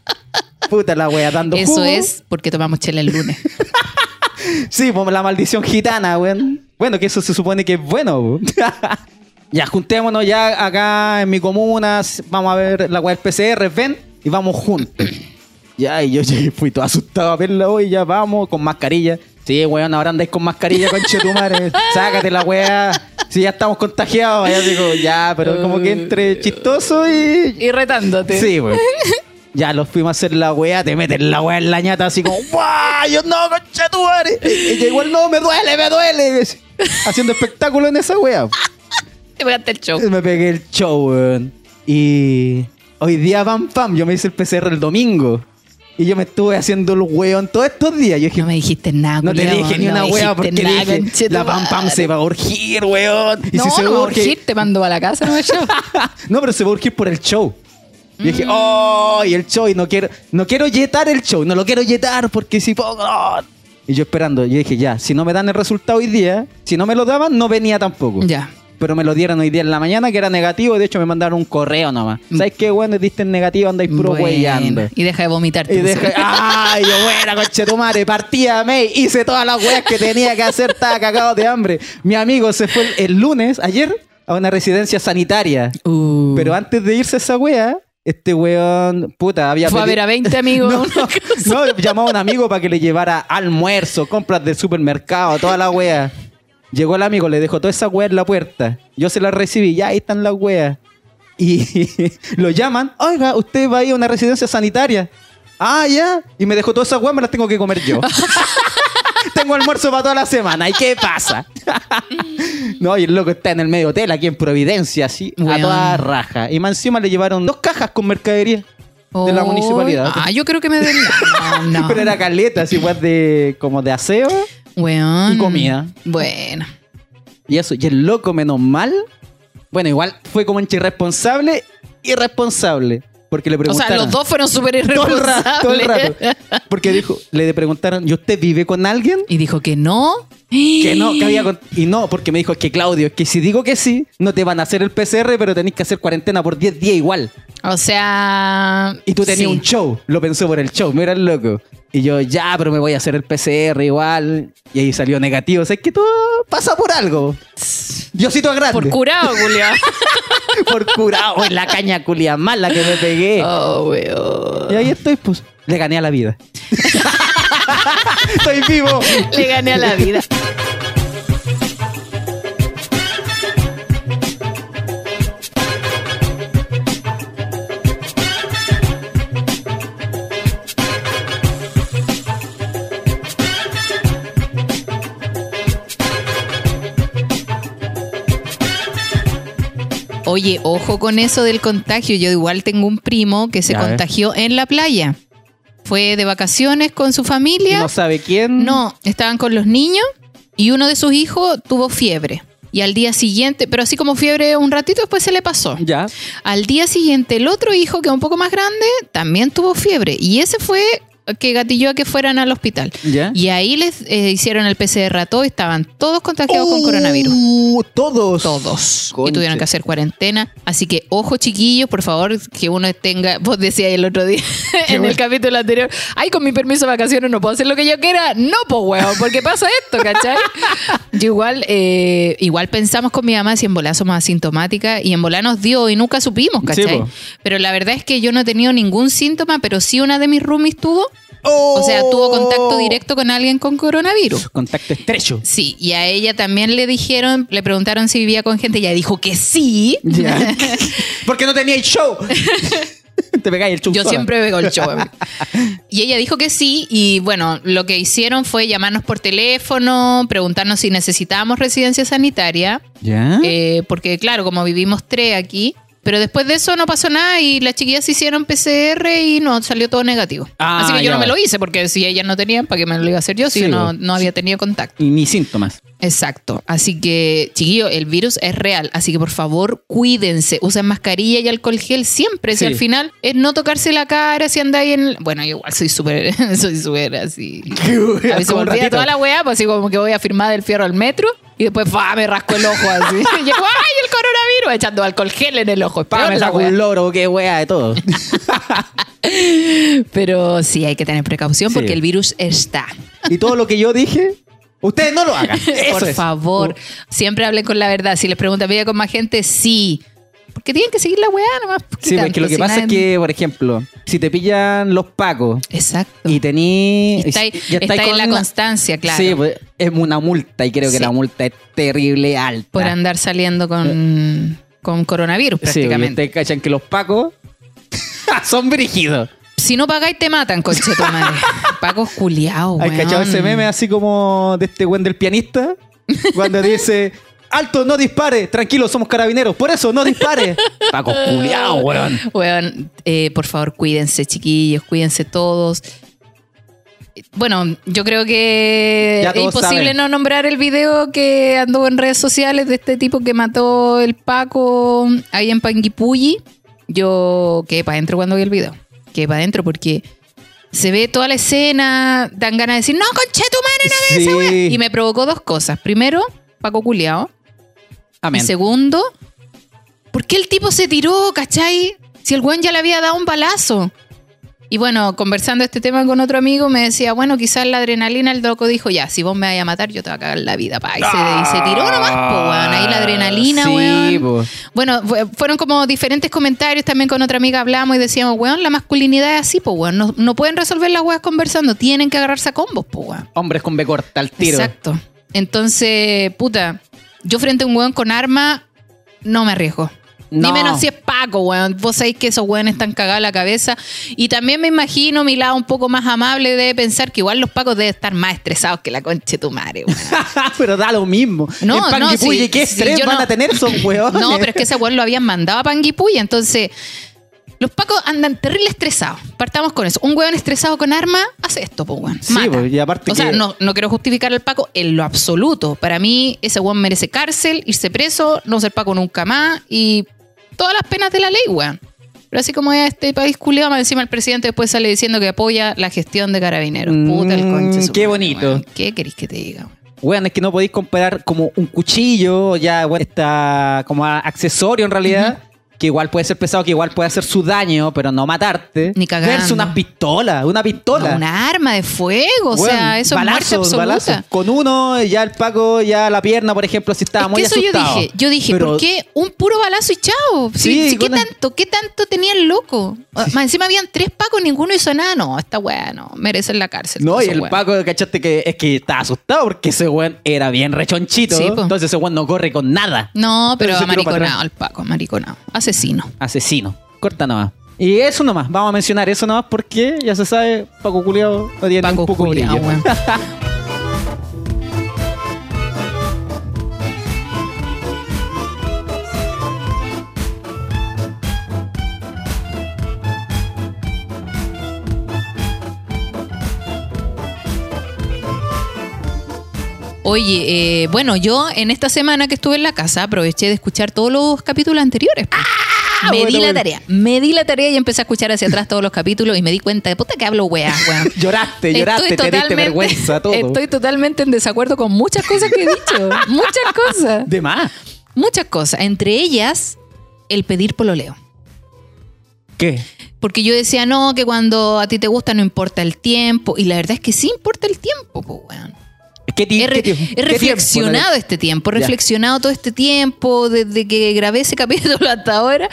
Speaker 4: Puta la wea, dando
Speaker 2: Eso
Speaker 4: jugo.
Speaker 2: es porque tomamos chela el lunes.
Speaker 4: Sí, pues la maldición gitana, weón. Bueno, que eso se supone que es bueno. Ya, juntémonos ya acá en mi comuna. Vamos a ver la del PCR, ven, y vamos juntos. Ya, y yo fui todo asustado a verla hoy, ya vamos, con mascarilla. Sí, weón, ahora andáis con mascarilla, conche tu madre. Sácate la weá. Si ya estamos contagiados, ya digo, ya, pero como que entre chistoso y.
Speaker 2: y retándote.
Speaker 4: Sí, weón. Ya los fuimos a hacer la weá, te meten la weá en la ñata así como, ¡guau! Yo no, conche tu madre. Ella igual no, me duele, me duele. Haciendo espectáculo en esa weá.
Speaker 2: Te pegaste el show.
Speaker 4: Me pegué el show, weón. Y hoy día, pam, pam, yo me hice el PCR el domingo. Y yo me estuve haciendo el weón todos estos días. Yo dije,
Speaker 2: No me dijiste nada,
Speaker 4: no te dije ni
Speaker 2: no
Speaker 4: una
Speaker 2: dijiste
Speaker 4: porque
Speaker 2: nada,
Speaker 4: dije, la pam pam se va a urgir, weón. Y
Speaker 2: no,
Speaker 4: si se
Speaker 2: no
Speaker 4: va a
Speaker 2: urgir,
Speaker 4: urgir,
Speaker 2: te mando a la casa, no llevo.
Speaker 4: no, pero se va a urgir por el show. Y dije,
Speaker 2: Mm.
Speaker 4: oh, y el show, y no quiero, no quiero yetar el show, no lo quiero yetar porque si pongo. no". Y yo esperando, yo dije, ya, si no me dan el resultado hoy día, si no me lo daban, no venía tampoco.
Speaker 2: Ya.
Speaker 4: Pero me lo dieron hoy día en la mañana, que era negativo, y de hecho me mandaron un correo nomás.
Speaker 2: Mm.
Speaker 4: ¿Sabes qué, weón? Diste en negativo, andáis puro
Speaker 2: Bueno. Y deja de vomitarte.
Speaker 4: Y dejé, ¡ay, yo buena, conchetumare! Partía, me hice todas las weas que tenía que hacer, estaba cagado de hambre. Mi amigo se fue el, el lunes, ayer, a una residencia sanitaria.
Speaker 2: Uh.
Speaker 4: Pero antes de irse a esa wea, este weón, puta, había
Speaker 2: Fue a ver a 20 amigos.
Speaker 4: No, llamó a un amigo para que le llevara almuerzo, compras del supermercado, toda la wea. Llegó el amigo, le dejó toda esa wea en la puerta. Yo se la recibí, ya ahí están las weas. Y lo llaman, oiga, usted va a ir a una residencia sanitaria. Ah, ya. Y me dejó toda esa weas, me las tengo que comer yo. tengo almuerzo para toda la semana. ¿Y qué pasa? no, y el loco está en el medio hotel, aquí en Providencia, así, a toda raja. Y más encima le llevaron dos cajas con mercadería de la municipalidad.
Speaker 2: Ah, yo creo que me den. No, no.
Speaker 4: Pero era caleta, así pues de como de aseo
Speaker 2: Weón.
Speaker 4: y comida.
Speaker 2: Bueno.
Speaker 4: Y eso, y el loco, menos mal. Bueno, igual fue como entre irresponsable, irresponsable. Porque le
Speaker 2: O
Speaker 4: preguntaron.
Speaker 2: sea, los dos fueron súper
Speaker 4: todo el rato, todo el
Speaker 2: irresponsables.
Speaker 4: rato. Porque dijo, le preguntaron, ¿y usted vive con alguien?
Speaker 2: Y dijo que no.
Speaker 4: Que no, que había con- Y no, porque me dijo es que Claudio, es que si digo que sí, no te van a hacer el PCR, pero tenéis que hacer cuarentena por 10 días igual.
Speaker 2: O sea.
Speaker 4: Y tú tenías
Speaker 2: sí.
Speaker 4: un show, lo pensó por el show, mira el loco. Y yo, ya, pero me voy a hacer el PCR igual. Y ahí salió negativo. O sea, es que todo pasa por algo. Diosito grande.
Speaker 2: Por curado, Julia.
Speaker 4: por curado en la caña culia mala que me pegué.
Speaker 2: Oh, weón.
Speaker 4: Y ahí estoy, pues, le gané a la vida. estoy vivo.
Speaker 2: Le gané a la vida. Oye, ojo con eso del contagio. Yo igual tengo un primo que se
Speaker 4: Ya,
Speaker 2: contagió en la playa. Fue de vacaciones con su familia.
Speaker 4: No sabe quién.
Speaker 2: No, estaban con los niños y uno de sus hijos tuvo fiebre. Y al día siguiente, pero así como fiebre un ratito, después se le pasó.
Speaker 4: Ya.
Speaker 2: Al día siguiente, el otro hijo, que es un poco más grande, también tuvo fiebre. Y ese fue que gatilló a que fueran al hospital.
Speaker 4: ¿Ya?
Speaker 2: Y ahí les eh, hicieron el PCR a todos y estaban todos contagiados con coronavirus.
Speaker 4: Uh, Todos.
Speaker 2: Todos.
Speaker 4: Conche.
Speaker 2: Y tuvieron que hacer cuarentena. Así que, ojo, chiquillos, por favor, que uno tenga. Vos decías el otro día en el capítulo anterior: Ay, con mi permiso de vacaciones no puedo hacer lo que yo quiera. No, pues, huevo, porque pasa esto, ¿cachai? Yo igual, eh, igual pensamos con mi mamá si en volá somos asintomáticas y en volá nos dio y nunca supimos, ¿cachai? pero la verdad es que yo no he tenido ningún síntoma, pero sí una de mis roomies tuvo.
Speaker 4: Oh.
Speaker 2: O sea, tuvo contacto directo con alguien con coronavirus.
Speaker 4: Contacto estrecho.
Speaker 2: Sí, y a ella también le dijeron, le preguntaron si vivía con gente, y ella dijo que sí.
Speaker 4: Porque no tenía el show. Te pegáis el show.
Speaker 2: Yo
Speaker 4: sola.
Speaker 2: siempre veo el show. y ella dijo que sí, y bueno, lo que hicieron fue llamarnos por teléfono, preguntarnos si necesitábamos residencia sanitaria,
Speaker 4: ¿Ya?
Speaker 2: eh, porque claro, como vivimos tres aquí, pero después de eso no pasó nada y las chiquillas hicieron PCR y no, salió todo negativo.
Speaker 4: Ah,
Speaker 2: Así que yo
Speaker 4: ya
Speaker 2: no me lo hice, porque si ellas no tenían, ¿para qué me lo iba a hacer yo si
Speaker 4: Sí,
Speaker 2: yo no, no había tenido contacto?
Speaker 4: Y ni síntomas.
Speaker 2: Exacto. Así que, chiquillo, el virus es real. Así que por favor, cuídense. Usen mascarilla y alcohol gel siempre. Si al final es no tocarse la cara, si andáis en. Bueno, yo igual soy súper. soy súper así. A mí se me olvida toda la weá, pues así como que voy a firmar el fierro al metro y después ¡fa! me rasco el ojo así. y yo, ¡ay, el coronavirus! Echando alcohol gel en el ojo.
Speaker 4: Pa, me saco
Speaker 2: weá.
Speaker 4: un loro, qué wea de todo.
Speaker 2: Pero sí, hay que tener precaución
Speaker 4: Sí.
Speaker 2: porque el virus está.
Speaker 4: y todo lo que yo dije, ustedes no lo hagan. Eso
Speaker 2: Por
Speaker 4: es.
Speaker 2: favor, siempre hablen con la verdad. Si les preguntan, ¿vive con más gente? Sí. Porque tienen que seguir la weá nomás. ¿Qué
Speaker 4: Sí,
Speaker 2: tanto?
Speaker 4: porque lo que
Speaker 2: Si
Speaker 4: pasa es que, por ejemplo, si te pillan los pacos
Speaker 2: Exacto.
Speaker 4: y tení...
Speaker 2: está ahí,
Speaker 4: ya
Speaker 2: está
Speaker 4: estáis
Speaker 2: ahí en la
Speaker 4: con-
Speaker 2: constancia, claro.
Speaker 4: Sí, pues, es una multa y creo que
Speaker 2: Sí.
Speaker 4: la multa es terrible alta.
Speaker 2: por andar saliendo con, con coronavirus
Speaker 4: Sí,
Speaker 2: prácticamente.
Speaker 4: ustedes cachan que los pacos son brígidos.
Speaker 2: Si no pagáis, te matan, conche tu madre. Pacos culiados,
Speaker 4: ¿Has cachado ese meme así como de este buen del pianista? Cuando dice, alto, no dispare, tranquilo, somos carabineros, por eso no dispare. Paco culiao, weón.
Speaker 2: Weón, eh, por favor, cuídense, chiquillos, cuídense todos. Bueno, yo creo que es imposible
Speaker 4: saben.
Speaker 2: no nombrar el video que anduvo en redes sociales de este tipo que mató el Paco ahí en Panguipulli. Yo quedé para adentro cuando vi el video. Quedé para adentro porque se ve toda la escena, dan ganas de decir, no, conche tu madre, no esa
Speaker 4: Sí.
Speaker 2: wea". Y me provocó dos cosas. Primero, Paco culiao.
Speaker 4: Amén.
Speaker 2: Y segundo, ¿por qué el tipo se tiró, cachai? Si el weón ya le había dado un balazo. Y bueno, conversando este tema con otro amigo, me decía, bueno, quizás la adrenalina, el loco dijo, ya, si vos me vas a matar, yo te voy a cagar la vida, pa. Y se, y se tiró nomás, po, weón. Ahí la adrenalina,
Speaker 4: sí,
Speaker 2: weón.
Speaker 4: po.
Speaker 2: Bueno, fu- fueron como diferentes comentarios. También con otra amiga hablamos y decíamos, weón, la masculinidad es así, po, weón. No, no pueden resolver las weas conversando, tienen que agarrarse a combos, po, weón.
Speaker 4: Hombres con B corta al tiro.
Speaker 2: Exacto. Entonces, puta, yo frente a un weón con arma, no me arriesgo.
Speaker 4: No.
Speaker 2: Ni menos si es Paco, weón. Vos sabéis que esos weones están cagados la cabeza. Y también me imagino mi lado un poco más amable de pensar que igual los Pacos deben estar más estresados que la concha de tu madre, weón.
Speaker 4: pero da lo mismo.
Speaker 2: No,
Speaker 4: en
Speaker 2: no, sí,
Speaker 4: ¿qué estrés van
Speaker 2: no-
Speaker 4: a tener esos weones?
Speaker 2: No, pero es que ese weón lo habían mandado a Panguipulli, entonces. Los pacos andan terrible estresados. Partamos con eso. Un weón estresado con arma hace esto, pues weón.
Speaker 4: Sí, pues, y aparte
Speaker 2: o sea, no, no quiero justificar al paco en lo absoluto. Para mí, ese weón merece cárcel, irse preso, no ser paco nunca más y todas las penas de la ley, weón. Pero así como es este país culiado, más encima el presidente después sale diciendo que apoya la gestión de carabineros. Puta el
Speaker 4: Mm,
Speaker 2: conche. su
Speaker 4: qué bonito.
Speaker 2: weón. ¿Qué querés que te diga? weón?
Speaker 4: Weón, es que no podéis comparar como un cuchillo, ya, bueno, está como accesorio en realidad, que igual puede ser pesado, que igual puede hacer su daño, pero no matarte.
Speaker 2: Ni cagando.
Speaker 4: Versus una pistola, una pistola.
Speaker 2: No, una arma de fuego, o sea, eso
Speaker 4: balazos,
Speaker 2: es muerte absoluta.
Speaker 4: balazos. Con uno, ya el Paco, ya la pierna, por ejemplo, si estaba
Speaker 2: Es
Speaker 4: muy
Speaker 2: que eso yo
Speaker 4: asustado.
Speaker 2: dije, yo dije,
Speaker 4: Pero-
Speaker 2: ¿por qué un puro balazo y chao? Sí, ¿qué tanto? ¿Qué tanto tenía el loco? Más encima habían tres pacos, ninguno hizo nada. No, esta weá no, merecen la cárcel.
Speaker 4: No, y el. Paco, cachaste que es que estaba asustado porque ese weón era bien rechonchito.
Speaker 2: Sí,
Speaker 4: entonces ese weón no corre con nada.
Speaker 2: No, pero
Speaker 4: para
Speaker 2: amariconado el paco, amariconado. Asesino.
Speaker 4: Asesino. Corta nomás. Y eso nomás, vamos a mencionar eso nomás porque ya se sabe, Paco Culeado no tiene
Speaker 2: Paco
Speaker 4: un poco
Speaker 2: culiao, Oye, eh, bueno, yo en esta semana que estuve en la casa aproveché de escuchar todos los capítulos anteriores. pues. Me di
Speaker 4: bueno,
Speaker 2: la
Speaker 4: bueno.
Speaker 2: tarea, me di la tarea y empecé a escuchar hacia atrás todos los capítulos y me di cuenta de puta que hablo weá, weón.
Speaker 4: Lloraste, lloraste, te diste vergüenza, todo.
Speaker 2: Estoy totalmente en desacuerdo con muchas cosas que he dicho. muchas cosas.
Speaker 4: De más.
Speaker 2: Muchas cosas. Entre ellas, el pedir pololeo.
Speaker 4: ¿Qué?
Speaker 2: Porque yo decía, no, que cuando a ti te gusta no importa el tiempo. Y la verdad es que sí importa el tiempo, pues, weón.
Speaker 4: ¿Qué, ti-
Speaker 2: He, re-
Speaker 4: qué tiempo?
Speaker 2: he
Speaker 4: ¿Qué
Speaker 2: reflexionado
Speaker 4: tiempo?
Speaker 2: este tiempo, he reflexionado todo este tiempo, desde que grabé ese capítulo hasta ahora,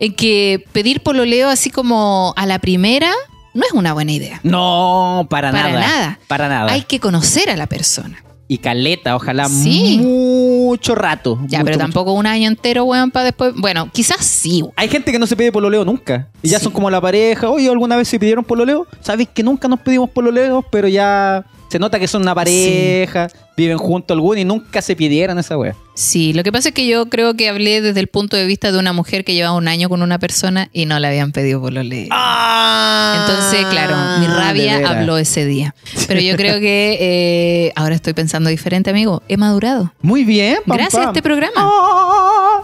Speaker 2: en que pedir pololeo así como a la primera no es una buena idea.
Speaker 4: No, para,
Speaker 2: Para
Speaker 4: nada.
Speaker 2: nada.
Speaker 4: Para nada.
Speaker 2: Hay que conocer a la persona.
Speaker 4: Y caleta, ojalá
Speaker 2: Sí.
Speaker 4: mucho rato.
Speaker 2: Ya,
Speaker 4: mucho,
Speaker 2: pero
Speaker 4: mucho.
Speaker 2: tampoco un año entero, weón, para después. Bueno, quizás sí. weón.
Speaker 4: Hay gente que no se pide pololeo nunca. Y ya
Speaker 2: Sí.
Speaker 4: son como la pareja. Oye, ¿alguna vez se pidieron pololeo? Sabéis que nunca nos pedimos pololeo, pero ya se nota que son una pareja, viven juntos algunos y nunca se pidieron esa wea.
Speaker 2: Sí, lo que pasa es que yo creo que hablé desde el punto de vista de una mujer que llevaba un año con una persona y no le habían pedido pololeo.
Speaker 4: Ah,
Speaker 2: Entonces, claro, mi rabia habló ese día. Pero yo creo que eh, ahora estoy pensando diferente, amigo. He madurado.
Speaker 4: Muy bien, pam,
Speaker 2: Gracias a este programa.
Speaker 4: Ah,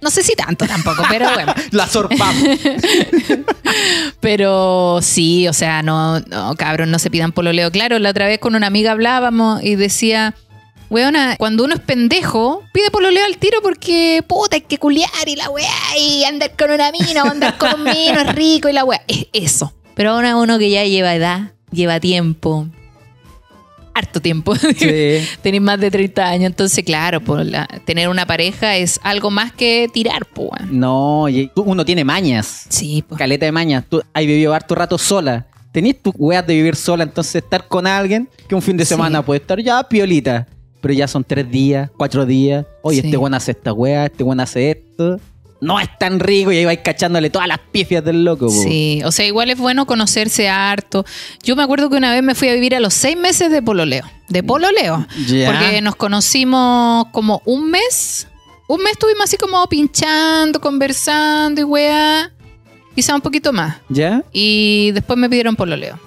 Speaker 2: No sé si tanto tampoco, pero bueno.
Speaker 4: La sorpamos.
Speaker 2: Pero sí, o sea, no, no, cabrón, no se pidan pololeo. Claro, la otra vez con una amiga hablábamos y decía, weona, cuando uno es pendejo, pide pololeo al tiro porque, puta, hay que culiar y la weá, y andar con una mina o andar con un mino es rico y la weá. Es eso. Pero ahora uno que ya lleva edad, lleva tiempo, harto tiempo.
Speaker 4: Sí.
Speaker 2: Tenéis más de 30 años, entonces, claro, pues, la- tener una pareja es algo más que tirar, pues.
Speaker 4: No, uno tiene mañas.
Speaker 2: Sí, pues.
Speaker 4: Caleta de mañas. Tú has vivido harto rato sola. Tenís tus weas de vivir sola, entonces estar con alguien que un fin de
Speaker 2: Sí.
Speaker 4: semana puede estar ya piolita. Pero ya son tres días, cuatro días. Oye,
Speaker 2: Sí.
Speaker 4: este weón hace esta wea, este weón hace esto. No es tan rico y ahí vais cachándole todas las pifias del loco. po.
Speaker 2: Sí, o sea, igual es bueno conocerse harto. Yo me acuerdo que una vez me fui a vivir a los seis meses de pololeo. De pololeo.
Speaker 4: Ya.
Speaker 2: Porque nos conocimos como un mes. Un mes estuvimos así como pinchando, conversando y weá. Quizá un poquito más.
Speaker 4: ¿Ya?
Speaker 2: Y después me pidieron pololeo.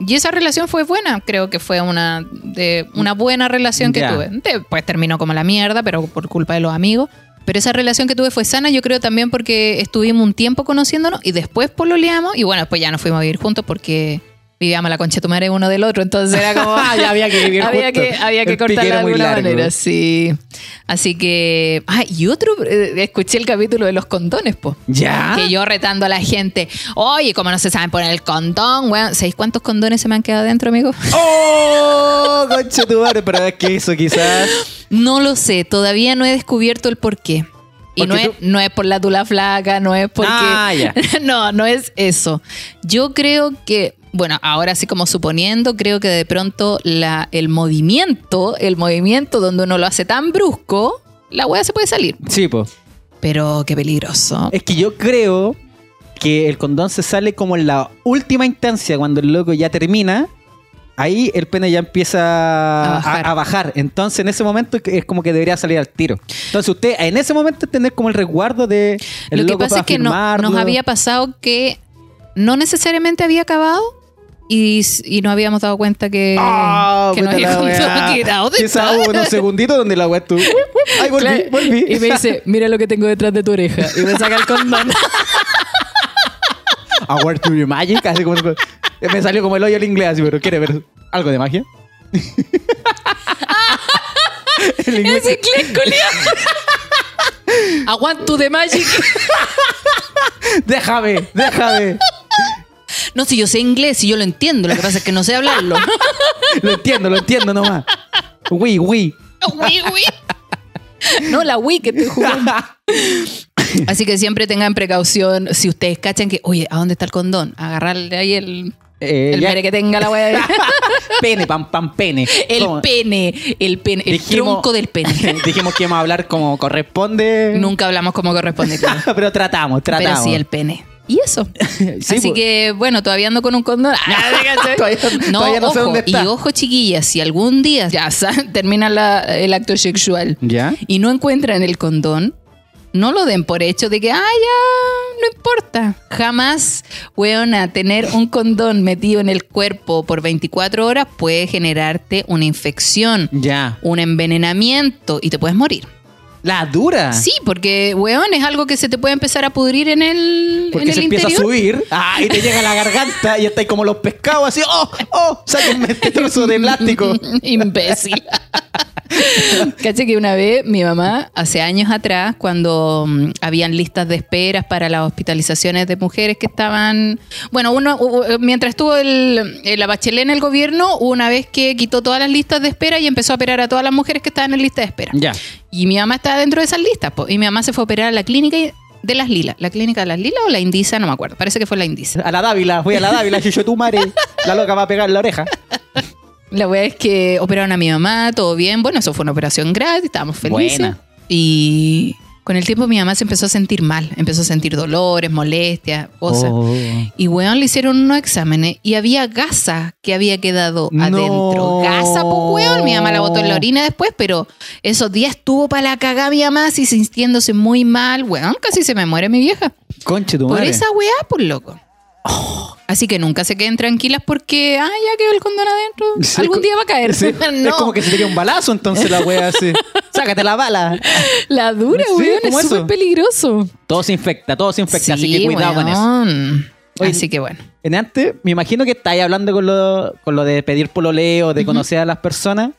Speaker 2: Y esa relación fue buena, creo que fue una, de, una buena relación que tuve. Después terminó como la mierda, pero por culpa de los amigos. Pero esa relación que tuve fue sana, yo creo también porque estuvimos un tiempo conociéndonos y después pololeamos y bueno, después ya nos fuimos a vivir juntos porque vivíamos la concha tu madre uno del otro, entonces era como...
Speaker 4: Ah, ya había que vivir
Speaker 2: había que, había que cortarla de alguna manera, sí. Así que... Ah, y otro, eh, escuché el capítulo de los condones, po.
Speaker 4: ¿Ya?
Speaker 2: Que yo retando a la gente, oye, como no se saben poner el condón, weón. ¿Sabéis cuántos condones se me han quedado dentro, amigo?
Speaker 4: ¡Oh! Conche tu madre, pero es que eso quizás.
Speaker 2: No lo sé, todavía no he descubierto el por qué. Y
Speaker 4: Porque
Speaker 2: no es,
Speaker 4: tú-
Speaker 2: no es por la tula flaca, no es porque...
Speaker 4: Ah, ya.
Speaker 2: no, no es eso. Yo creo que, bueno, ahora sí como suponiendo, creo que de pronto la, el movimiento, el movimiento donde uno lo hace tan brusco, la weá se puede salir.
Speaker 4: Sí, pues.
Speaker 2: Pero qué peligroso.
Speaker 4: Es que yo creo que el condón se sale como en la última instancia, cuando el loco ya termina. Ahí el pene ya empieza
Speaker 2: A bajar.
Speaker 4: a bajar. Entonces en ese momento es como que debería salir al tiro. Entonces usted en ese momento tener como el resguardo de el
Speaker 2: Lo que
Speaker 4: loco
Speaker 2: pasa es que no- nos había pasado que no necesariamente había acabado y, y no habíamos dado cuenta que,
Speaker 4: Ah,
Speaker 2: que no
Speaker 4: puta
Speaker 2: había
Speaker 4: la weá.
Speaker 2: contado que era ¿dónde
Speaker 4: Quizá hubo unos segunditos donde la weá estuvo. Ay, volví,
Speaker 2: Claro.
Speaker 4: volví.
Speaker 2: Y me dice, mira lo que tengo detrás de tu oreja. Y me saca el condón.
Speaker 4: A word to your magic. Así como, me salió como el hoyo el inglés, así, pero quiere ver algo de magia. el inglés.
Speaker 2: Ese inglés culiao. I want to the magic.
Speaker 4: Déjame, déjame.
Speaker 2: No, si yo sé inglés, si yo lo entiendo. Lo que pasa es que no sé hablarlo.
Speaker 4: Lo entiendo, lo entiendo nomás. Uy, uy.
Speaker 2: Wii, Wii. No, la Wii que estoy jugando. Así que siempre tengan precaución. Si ustedes cachan que, oye, ¿a dónde está el condón? Agarrarle ahí el,
Speaker 4: Eh,
Speaker 2: el mere que tenga la wea.
Speaker 4: Pene, pam, pam, pene.
Speaker 2: El
Speaker 4: ¿Cómo?
Speaker 2: pene, el pene, el
Speaker 4: Dijimos-
Speaker 2: tronco del pene.
Speaker 4: Dijimos que íbamos a hablar como corresponde.
Speaker 2: Nunca hablamos como corresponde. claro.
Speaker 4: Pero tratamos, tratamos.
Speaker 2: Pero sí, el pene. Y eso.
Speaker 4: Sí,
Speaker 2: Así
Speaker 4: pues.
Speaker 2: que, bueno, todavía ando con un condón.
Speaker 4: Todavía-
Speaker 2: no,
Speaker 4: todavía no sé
Speaker 2: ojo,
Speaker 4: dónde está.
Speaker 2: Y ojo, chiquillas, si algún día ya termina la- el acto sexual
Speaker 4: ¿Ya?
Speaker 2: y no encuentran el condón, no lo den por hecho de que, ah, ya, no importa. Jamás, weona, tener un condón metido en el cuerpo por 24 horas puede generarte una infección,
Speaker 4: Ya.
Speaker 2: un envenenamiento y te puedes morir.
Speaker 4: La dura.
Speaker 2: Sí, porque, weón, es algo que se te puede empezar a pudrir en el,
Speaker 4: Porque
Speaker 2: en
Speaker 4: se empieza a subir ah, y te llega a la garganta y estáis como los pescados así, oh, oh, sáquenme este trozo de plástico.
Speaker 2: Imbécil. Caché que una vez mi mamá, hace años atrás, cuando mm, habían listas de esperas para las hospitalizaciones de mujeres que estaban. Bueno, uno u- u- mientras estuvo el, el- la bachelet en el gobierno, una vez que quitó todas las listas de espera y empezó a operar a todas las mujeres que estaban en lista de espera.
Speaker 4: Ya.
Speaker 2: Y mi mamá estaba dentro de esas listas. po, y mi mamá se fue a operar a la clínica de las Lilas. ¿La clínica de las Lilas o la Indisa? No me acuerdo. Parece que fue la Indisa.
Speaker 4: A la Dávila, fui a la Dávila, yo tu madre, la loca va a pegar la oreja.
Speaker 2: La wea es que operaron a mi mamá, todo bien. Bueno, eso fue una operación gratis, estábamos felices.
Speaker 4: Buena.
Speaker 2: Y con el tiempo mi mamá se empezó a sentir mal, empezó a sentir dolores, molestias, cosas.
Speaker 4: Oh.
Speaker 2: Y weón le hicieron unos exámenes y había gasa que había quedado
Speaker 4: No.
Speaker 2: adentro. Gasa, pues weón. Mi mamá la botó en la orina después, pero esos días estuvo para la cagada mi mamá, así sintiéndose muy mal. Weón, casi se me muere mi vieja.
Speaker 4: Conche tu
Speaker 2: Por
Speaker 4: madre.
Speaker 2: esa weá, por loco. Así que nunca se queden tranquilas porque, ah, ya quedó el condón adentro.
Speaker 4: Sí,
Speaker 2: Algún día va a caer.
Speaker 4: Sí,
Speaker 2: no.
Speaker 4: Es como que se te queda un balazo entonces la wea así. Sácate la bala.
Speaker 2: La dura,
Speaker 4: Sí,
Speaker 2: weón,
Speaker 4: ¿cómo
Speaker 2: es súper peligroso.
Speaker 4: Todo se infecta, todo se infecta, así
Speaker 2: Sí,
Speaker 4: que cuidado con eso. Oye,
Speaker 2: Así que bueno.
Speaker 4: En antes, me imagino que estáis hablando con lo, con lo de pedir pololeo, de conocer a las personas,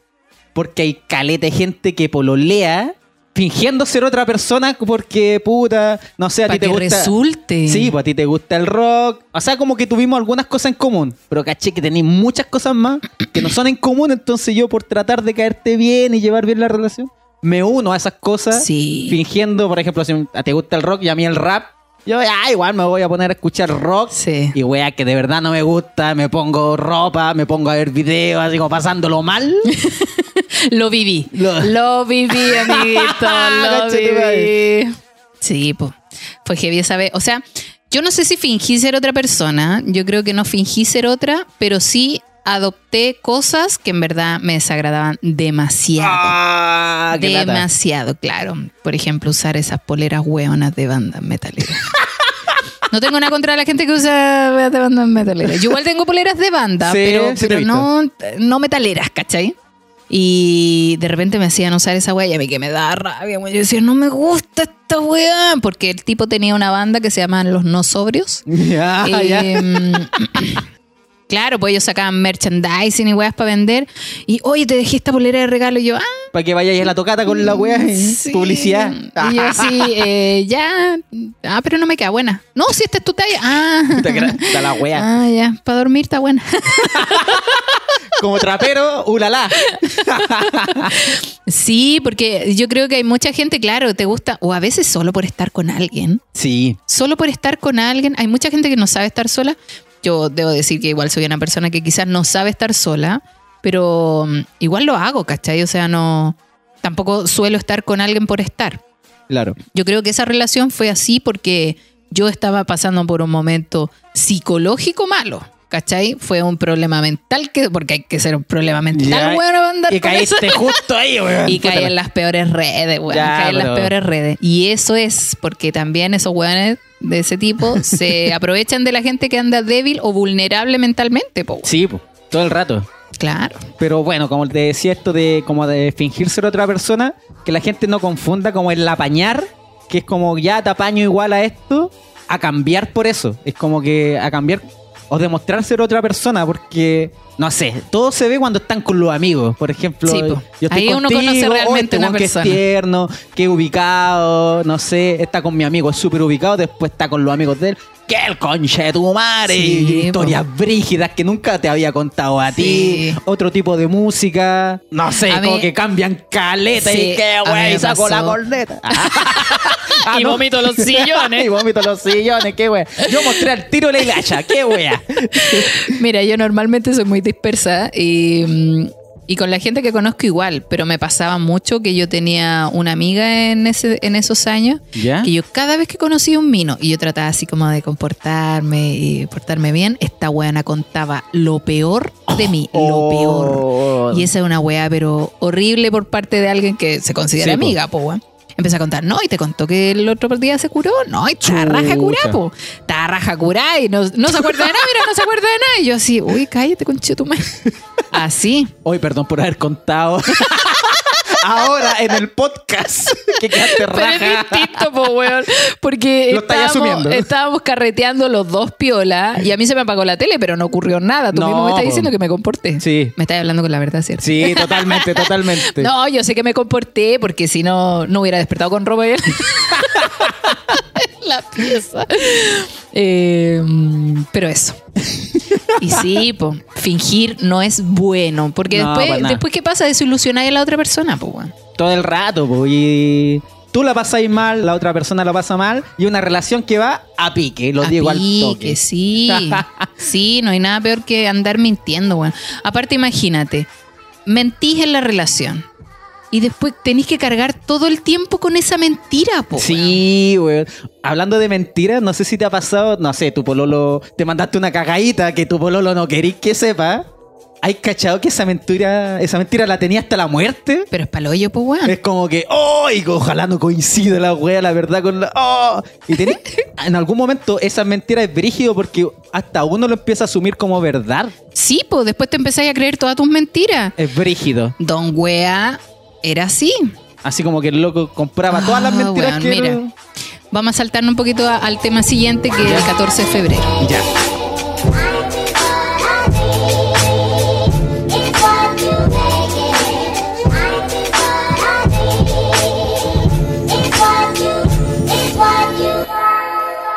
Speaker 4: porque hay caleta de gente que pololea fingiendo ser otra persona porque, puta, no sé, a ti te
Speaker 2: que
Speaker 4: gusta...
Speaker 2: resulte.
Speaker 4: Sí, pues a ti te gusta el rock. O sea, como que tuvimos algunas cosas en común. Pero caché que tenéis muchas cosas más que no son en común. Entonces yo, por tratar de caerte bien y llevar bien la relación, me uno a esas cosas.
Speaker 2: Sí.
Speaker 4: Fingiendo, por ejemplo, si a ti te gusta el rock y a mí el rap. Yo, ah, igual me voy a poner a escuchar rock.
Speaker 2: Sí.
Speaker 4: Y wea, que de verdad no me gusta. Me pongo ropa, me pongo a ver videos, así como pasándolo mal.
Speaker 2: Lo viví.
Speaker 4: Lo-
Speaker 2: Lo, viví, amiguito. lo viví. Sí, pues. Fue heavy esa vez. O sea, yo no sé si fingí ser otra persona. Yo creo que no fingí ser otra, pero sí adopté cosas que en verdad me desagradaban demasiado.
Speaker 4: Ah.
Speaker 2: Demasiado, claro. Por ejemplo, usar esas poleras hueonas de bandas metaleras. No tengo nada contra la gente que usa de bandas metaleras. Yo igual tengo poleras de banda,
Speaker 4: Sí,
Speaker 2: pero,
Speaker 4: sí
Speaker 2: pero no, no metaleras, ¿cachai? Y de repente me hacían usar esa wea y a mí que me da rabia. güey. Yo decía, no me gusta esta wea. Porque el tipo tenía una banda que se llaman Los No Sobrios.
Speaker 4: Ya, ya.
Speaker 2: Claro, pues ellos sacaban merchandising y weas para vender. Y, oye, te dejé esta polera de regalo. Y yo, ah,
Speaker 4: Para que vayáis a la tocata con la wea. y
Speaker 2: Sí.
Speaker 4: Publicidad.
Speaker 2: Y yo así, eh, ya. Ah, pero no me queda buena. No, si esta es tu talla. Ah,
Speaker 4: da la wea.
Speaker 2: ah ya. Para dormir está buena.
Speaker 4: Como trapero, ulala.
Speaker 2: Sí, porque yo creo que hay mucha gente, claro, te gusta, o a veces solo por estar con alguien.
Speaker 4: Sí.
Speaker 2: Solo por estar con alguien. Hay mucha gente que no sabe estar sola. Yo debo decir que igual soy una persona que quizás no sabe estar sola, pero mm, igual lo hago, ¿cachai? O sea, no. Tampoco suelo estar con alguien por estar.
Speaker 4: Claro.
Speaker 2: Yo creo que esa relación fue así porque yo estaba pasando por un momento psicológico malo. ¿Cachai? Fue un problema mental, que, porque hay que ser un problema mental,
Speaker 4: Ya,
Speaker 2: bueno, andar
Speaker 4: Y
Speaker 2: con eso.
Speaker 4: caíste justo ahí, weón.
Speaker 2: Y caí en las peores redes, weón.
Speaker 4: Ya,
Speaker 2: caí en las peores redes. Y eso es porque también esos weones de ese tipo se aprovechan de la gente que anda débil o vulnerable mentalmente, po.
Speaker 4: Sí, po, todo el rato.
Speaker 2: Claro.
Speaker 4: Pero bueno, como te decía esto de como de fingir ser otra persona, que la gente no confunda como el apañar, que es como ya te apaño igual a esto, a cambiar por eso. Es como que a cambiar o demostrar ser otra persona, porque no sé, todo se ve cuando están con los amigos. Por ejemplo,
Speaker 2: Sí, po.
Speaker 4: yo estoy
Speaker 2: Ahí uno
Speaker 4: contigo,
Speaker 2: conoce
Speaker 4: oh,
Speaker 2: realmente
Speaker 4: este
Speaker 2: una
Speaker 4: weón que es
Speaker 2: persona.
Speaker 4: tierno, que ubicado, no sé, está con mi amigo, es súper ubicado, después está con los amigos de él. Que el conche de tu madre,
Speaker 2: Sí,
Speaker 4: historias brígidas que nunca te había contado a ti otro tipo de música. No sé,
Speaker 2: A
Speaker 4: como
Speaker 2: mí-
Speaker 4: que cambian caleta
Speaker 2: Sí,
Speaker 4: y
Speaker 2: mí
Speaker 4: güey, saco la corneta. Ah,
Speaker 2: Y vomito los sillones.
Speaker 4: y vomito los sillones, qué güey. Yo mostré al tiro la hilacha, qué wea.
Speaker 2: Mira, yo normalmente soy muy dispersa y, mm, y con la gente que conozco igual, pero me pasaba mucho que yo tenía una amiga en, ese, en esos años
Speaker 4: ¿Ya?
Speaker 2: que yo cada vez que conocía un vino y yo trataba así como de comportarme y portarme bien, esta weona contaba lo peor de mí, lo
Speaker 4: Oh.
Speaker 2: peor. Y esa es una weá, pero horrible por parte de alguien que se considera
Speaker 4: Sí, po.
Speaker 2: amiga, po, weón. Empecé a contar, no, y te contó que el otro día se curó, no, y está raja curá, po. Está raja curá y no, no se acuerda de nada, mira, no se acuerda de nada. Y yo así, uy, cállate, conchito, tu madre. Así.
Speaker 4: Hoy, perdón por haber contado. ahora en el podcast que quedaste
Speaker 2: Pero es
Speaker 4: raja.
Speaker 2: distinto, po, weón. Porque
Speaker 4: Lo estáis
Speaker 2: estábamos,
Speaker 4: asumiendo.
Speaker 2: estábamos carreteando los dos piola y a mí se me apagó la tele, pero no ocurrió nada. Tú
Speaker 4: No,
Speaker 2: mismo me estás
Speaker 4: po.
Speaker 2: diciendo que me comporté.
Speaker 4: Sí.
Speaker 2: Me estás hablando con la verdad, ¿cierto?
Speaker 4: Sí, totalmente, totalmente.
Speaker 2: No, yo sé que me comporté porque si no, no hubiera despertado con en la pieza. Eh, pero eso. Y sí, po, fingir no es bueno. Porque
Speaker 4: No,
Speaker 2: después,
Speaker 4: nada.
Speaker 2: después, ¿qué pasa? Desilusionáis a la otra persona, pues, weón.
Speaker 4: Todo el rato, po, y tú la pasáis mal, la otra persona la pasa mal, y una relación que va a pique, lo
Speaker 2: A
Speaker 4: digo al toque.
Speaker 2: sí. sí, no hay nada peor que andar mintiendo, weón. Aparte, imagínate, mentís en la relación. Y después tenés que cargar todo el tiempo con esa mentira, po.
Speaker 4: Sí, weón. Hablando de mentiras, no sé si te ha pasado, no sé, tu pololo, te mandaste una cagadita que tu pololo no querís que sepa. ¿Hay cachado que esa mentira, esa mentira la tenía hasta la muerte?
Speaker 2: Pero es paloyo, pues, weón.
Speaker 4: Es como que, ¡oh! Y ojalá no coincida la wea, la verdad, con la. ¡oh! Y tenés, en algún momento esa mentira es brígido porque hasta uno lo empieza a asumir como verdad.
Speaker 2: Sí, pues después te empezáis a creer todas tus mentiras.
Speaker 4: Es brígido.
Speaker 2: Don Wea era así.
Speaker 4: Así como que el loco compraba todas las
Speaker 2: Ah,
Speaker 4: mentiras
Speaker 2: weón,
Speaker 4: que.
Speaker 2: mira. Vamos a saltarnos un poquito a- al tema siguiente, que es el 14 de febrero.
Speaker 4: Ya.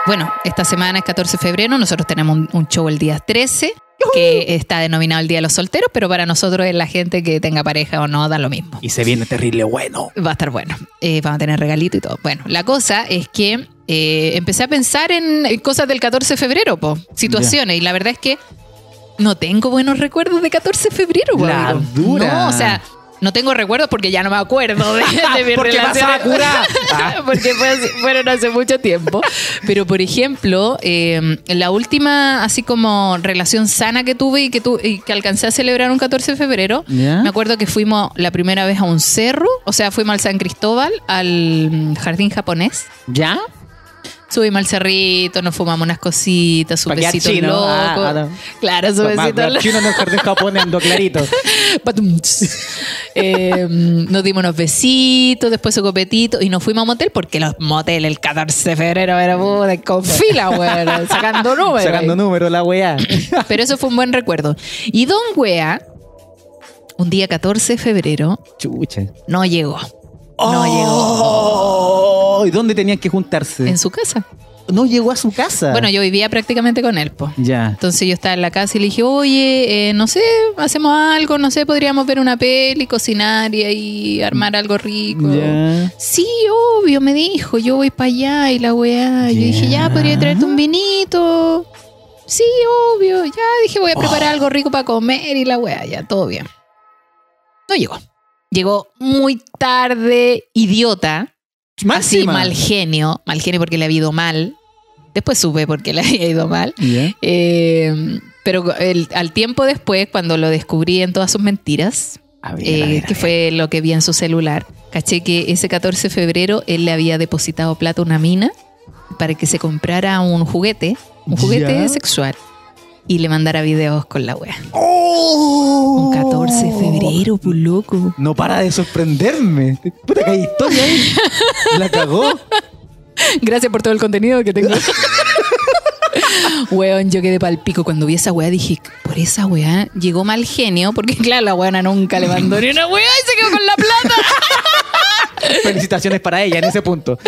Speaker 2: Bueno, esta semana es 14 de febrero, nosotros tenemos un, un show el día 13, que está denominado el Día de los Solteros, pero para nosotros es la gente que tenga pareja o no, da lo mismo.
Speaker 4: Y se viene terrible bueno.
Speaker 2: Va a estar bueno. Eh, vamos a tener regalito y todo. Bueno, la cosa es que eh, empecé a pensar en, cosas del 14 de febrero, po, situaciones, y la verdad es que no tengo buenos recuerdos de 14 de febrero, po,
Speaker 4: La
Speaker 2: amigo.
Speaker 4: dura.
Speaker 2: No, o sea, no tengo recuerdos porque ya no me acuerdo de, de mi
Speaker 4: Porque
Speaker 2: relación.
Speaker 4: pasaba cura. Ah.
Speaker 2: porque fue fueron hace mucho tiempo. Pero, por ejemplo, eh, la última, así como relación sana que tuve y que, tu- y que alcancé a celebrar un 14 de febrero, me acuerdo que fuimos la primera vez a un cerro, o sea, fuimos al San Cristóbal, al mm, jardín japonés.
Speaker 4: ¿Ya?
Speaker 2: Subimos al cerrito, nos fumamos unas cositas, su besito
Speaker 4: chino.
Speaker 2: loco.
Speaker 4: Ah, ah, no.
Speaker 2: Claro, su besito loco.
Speaker 4: chino en el jardín japonés clarito.
Speaker 2: Eh, nos dimos unos besitos, después su copetito y nos fuimos a motel porque los moteles el 14 de febrero era puta, con fila, weón, sacando números.
Speaker 4: Sacando números la weá.
Speaker 2: Pero eso fue un buen recuerdo. Y Don Wea, un día 14 de febrero,
Speaker 4: Chucha.
Speaker 2: no llegó. No
Speaker 4: Oh, ¿Y dónde tenían que juntarse?
Speaker 2: En su casa.
Speaker 4: No llegó a su casa.
Speaker 2: Bueno, yo vivía prácticamente con él, pues.
Speaker 4: Ya.
Speaker 2: Entonces yo estaba en la casa y le dije, oye, eh, no sé, hacemos algo, no sé, podríamos ver una peli, cocinar y ahí armar algo rico.
Speaker 4: Ya.
Speaker 2: Sí, obvio, me dijo, yo voy para allá y la weá. Yo dije, ya,
Speaker 4: Ya.
Speaker 2: podría traerte un vinito. Sí, obvio. Ya dije, voy a preparar algo rico para comer y la weá, ya, todo bien. No llegó. Llegó muy tarde, idiota. Así, mal genio. Mal genio porque le había ido mal. Después supe por qué le había ido mal. Eh, pero el- al tiempo después, cuando lo descubrí en todas sus mentiras,
Speaker 4: A ver,
Speaker 2: eh,
Speaker 4: a ver, a
Speaker 2: que fue lo que vi en su celular, caché que ese 14 de febrero él le había depositado plata a una mina para que se comprara un juguete, un juguete sexual, y le mandara videos con la wea.
Speaker 4: ¡Oh!
Speaker 2: Un 14 de febrero, pues loco.
Speaker 4: No para de sorprenderme. Puta que hay historia ahí. La cagó.
Speaker 2: Gracias por todo el contenido que tengo. Weón, yo quedé pal pico cuando vi esa weá. Dije, por esa weá llegó mal genio, porque claro, la weona nunca le mandó ni una weá y se quedó con la plata.
Speaker 4: Felicitaciones para ella en ese punto.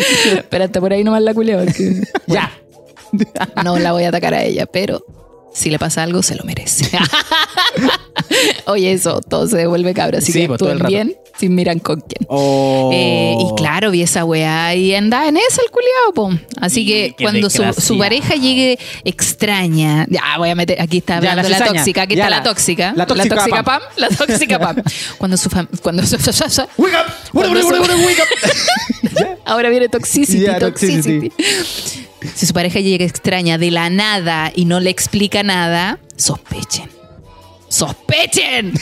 Speaker 2: Pero hasta por ahí nomás la culeo. porque
Speaker 4: Ya.
Speaker 2: No la voy a atacar a ella, pero si le pasa algo, se lo merece. Oye, eso, todo se devuelve cabra. Así
Speaker 4: Sí,
Speaker 2: que
Speaker 4: pues, todo el
Speaker 2: actúen
Speaker 4: rato.
Speaker 2: bien sin miran con quién.
Speaker 4: Oh.
Speaker 2: Eh, y claro, vi esa weá y andaba en esa el culiao, po. Así que cuando su, pareja llegue extraña, ya voy a meter, aquí está
Speaker 4: Ya,
Speaker 2: hablando
Speaker 4: la
Speaker 2: la,
Speaker 4: cizaña.
Speaker 2: tóxica, aquí
Speaker 4: Ya,
Speaker 2: está la,
Speaker 4: la-
Speaker 2: tóxica,
Speaker 4: la tóxica Pam.
Speaker 2: Pam, la tóxica Pam. Cuando su fam- cuando su,
Speaker 4: Wake up.
Speaker 2: Ahora viene toxicity,
Speaker 4: Ya,
Speaker 2: toxicity.
Speaker 4: toxicity.
Speaker 2: Si su pareja llega extraña de la nada y no le explica nada, sospechen. ¡Sospechen!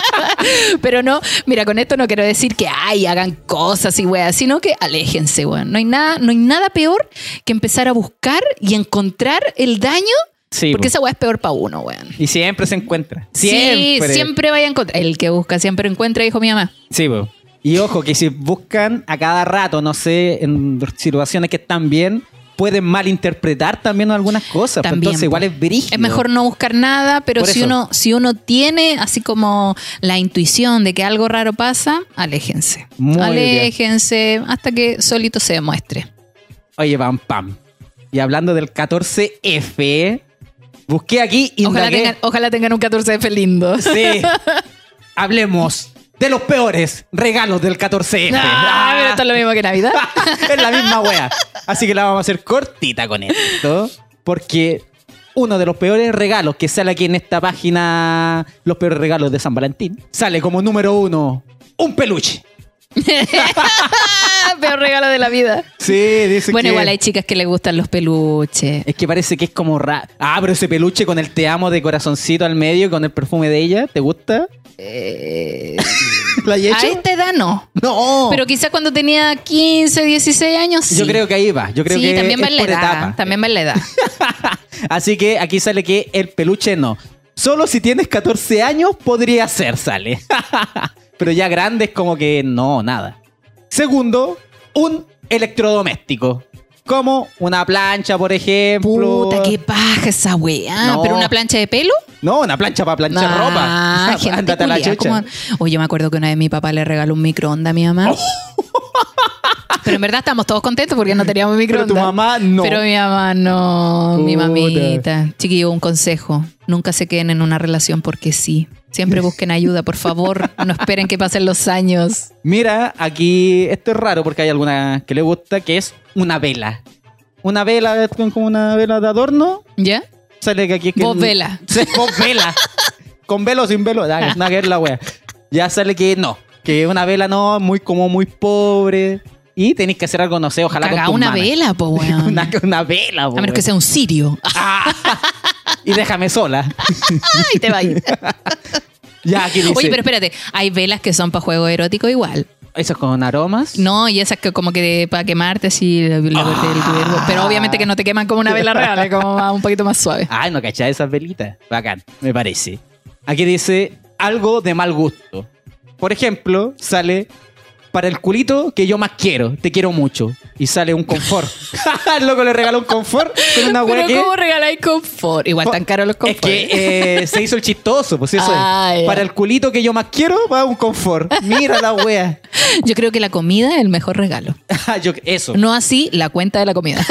Speaker 2: Pero no, mira, con esto no quiero decir que ay, hagan cosas y weas, sino que aléjense, weón. No hay nada, no hay nada peor que empezar a buscar y encontrar el daño,
Speaker 4: Sí,
Speaker 2: porque
Speaker 4: po.
Speaker 2: esa wea es peor para uno, weón.
Speaker 4: Y siempre se encuentra. Siempre.
Speaker 2: Sí, siempre vaya a encontrar. El que busca siempre encuentra, dijo mi mamá.
Speaker 4: Sí, po. Y ojo, que si buscan a cada rato, no sé, en situaciones que están bien, pueden malinterpretar también algunas cosas. pues
Speaker 2: También,
Speaker 4: entonces igual
Speaker 2: po.
Speaker 4: es brígido.
Speaker 2: Es mejor no buscar nada, pero
Speaker 4: Por
Speaker 2: si
Speaker 4: eso.
Speaker 2: uno, si uno tiene así como la intuición de que algo raro pasa, aléjense.
Speaker 4: Muy bien.
Speaker 2: aléjense hasta que solito se demuestre.
Speaker 4: Oye, pam, pam. Y hablando del 14F, busqué aquí y
Speaker 2: Ojalá tengan, ojalá tengan un 14F lindo.
Speaker 4: Sí. Hablemos de los peores regalos del 14F.
Speaker 2: Ah, pero esto es lo mismo que Navidad.
Speaker 4: es la misma wea. Así que la vamos a hacer cortita con esto. Porque uno de los peores regalos que sale aquí en esta página, los peores regalos de San Valentín, sale como número uno, un peluche.
Speaker 2: Peor regalo de la vida.
Speaker 4: Sí, dice
Speaker 2: Bueno,
Speaker 4: que...
Speaker 2: igual hay chicas que les gustan los peluches.
Speaker 4: Es que parece que es como raro. Ah, pero ese peluche con el te amo de corazoncito al medio, y con el perfume de ella, ¿te gusta?
Speaker 2: Eh,
Speaker 4: ¿La hay
Speaker 2: a esta edad no.
Speaker 4: No.
Speaker 2: Pero quizás cuando tenía 15, 16 años, sí.
Speaker 4: Yo creo que ahí va. Yo creo
Speaker 2: sí,
Speaker 4: que
Speaker 2: también va en la edad.
Speaker 4: etapa.
Speaker 2: También va en la edad.
Speaker 4: Así que aquí sale que el peluche no. Solo si tienes 14 años podría ser, sale. Pero ya grande es como que no, nada. Segundo, un electrodoméstico. Como una plancha, por ejemplo.
Speaker 2: Puta, qué paja esa weá.
Speaker 4: No.
Speaker 2: ¿Pero una plancha de pelo?
Speaker 4: No, una plancha para planchar
Speaker 2: Ah,
Speaker 4: ropa.
Speaker 2: gente
Speaker 4: Ándate a la
Speaker 2: culiá,
Speaker 4: chucha.
Speaker 2: ¿cómo? Oye, yo me acuerdo que una vez mi papá le regaló un microondas a mi mamá. Pero en verdad estamos todos contentos porque no teníamos
Speaker 4: Pero
Speaker 2: microondas.
Speaker 4: tu mamá no.
Speaker 2: Pero mi mamá no, mi
Speaker 4: Puta.
Speaker 2: mamita. Chiquillo, un consejo. Nunca se queden en una relación porque sí. Siempre busquen ayuda, por favor. No esperen que pasen los años.
Speaker 4: Mira, aquí esto es raro porque hay alguna que le gusta, que es una vela. Una vela, es como una vela de adorno.
Speaker 2: ¿Ya?
Speaker 4: Sale que aquí es que
Speaker 2: Vos vela.
Speaker 4: Sí, vos vela. Con velo o sin velo, nada, nada que ver la wea. Ya sale que no, que una vela no, muy como muy pobre. Y tenéis que hacer algo, no sé, ojalá
Speaker 2: Cagá
Speaker 4: con tus
Speaker 2: una
Speaker 4: manos.
Speaker 2: vela, po, weón.
Speaker 4: una, una vela, po,
Speaker 2: A menos que sea un sirio.
Speaker 4: Y déjame sola.
Speaker 2: Ay, te va a ir.
Speaker 4: ya, aquí dice.
Speaker 2: Oye, pero espérate. Hay velas que son para juego erótico igual.
Speaker 4: Eso es con aromas.
Speaker 2: No, y esas que como que para quemarte así. la- la-
Speaker 4: Ah.
Speaker 2: Pero obviamente que no te queman como una vela real, es como más- un poquito más suave.
Speaker 4: Ay, no cachai esas velitas. Bacán, me parece. Aquí dice algo de mal gusto. Por ejemplo, sale para el culito que yo más quiero, te quiero mucho. Y sale un confort. el loco le regaló un confort con una
Speaker 2: Pero
Speaker 4: que.
Speaker 2: ¿cómo regaláis confort? Igual tan caros los
Speaker 4: Es
Speaker 2: confort.
Speaker 4: que eh, se hizo el chistoso, pues eso
Speaker 2: Ah,
Speaker 4: es.
Speaker 2: ya.
Speaker 4: Para el culito que yo más quiero, va un confort. Mira la wea.
Speaker 2: Yo creo que la comida es el mejor regalo.
Speaker 4: Yo- eso.
Speaker 2: No así la cuenta de la comida.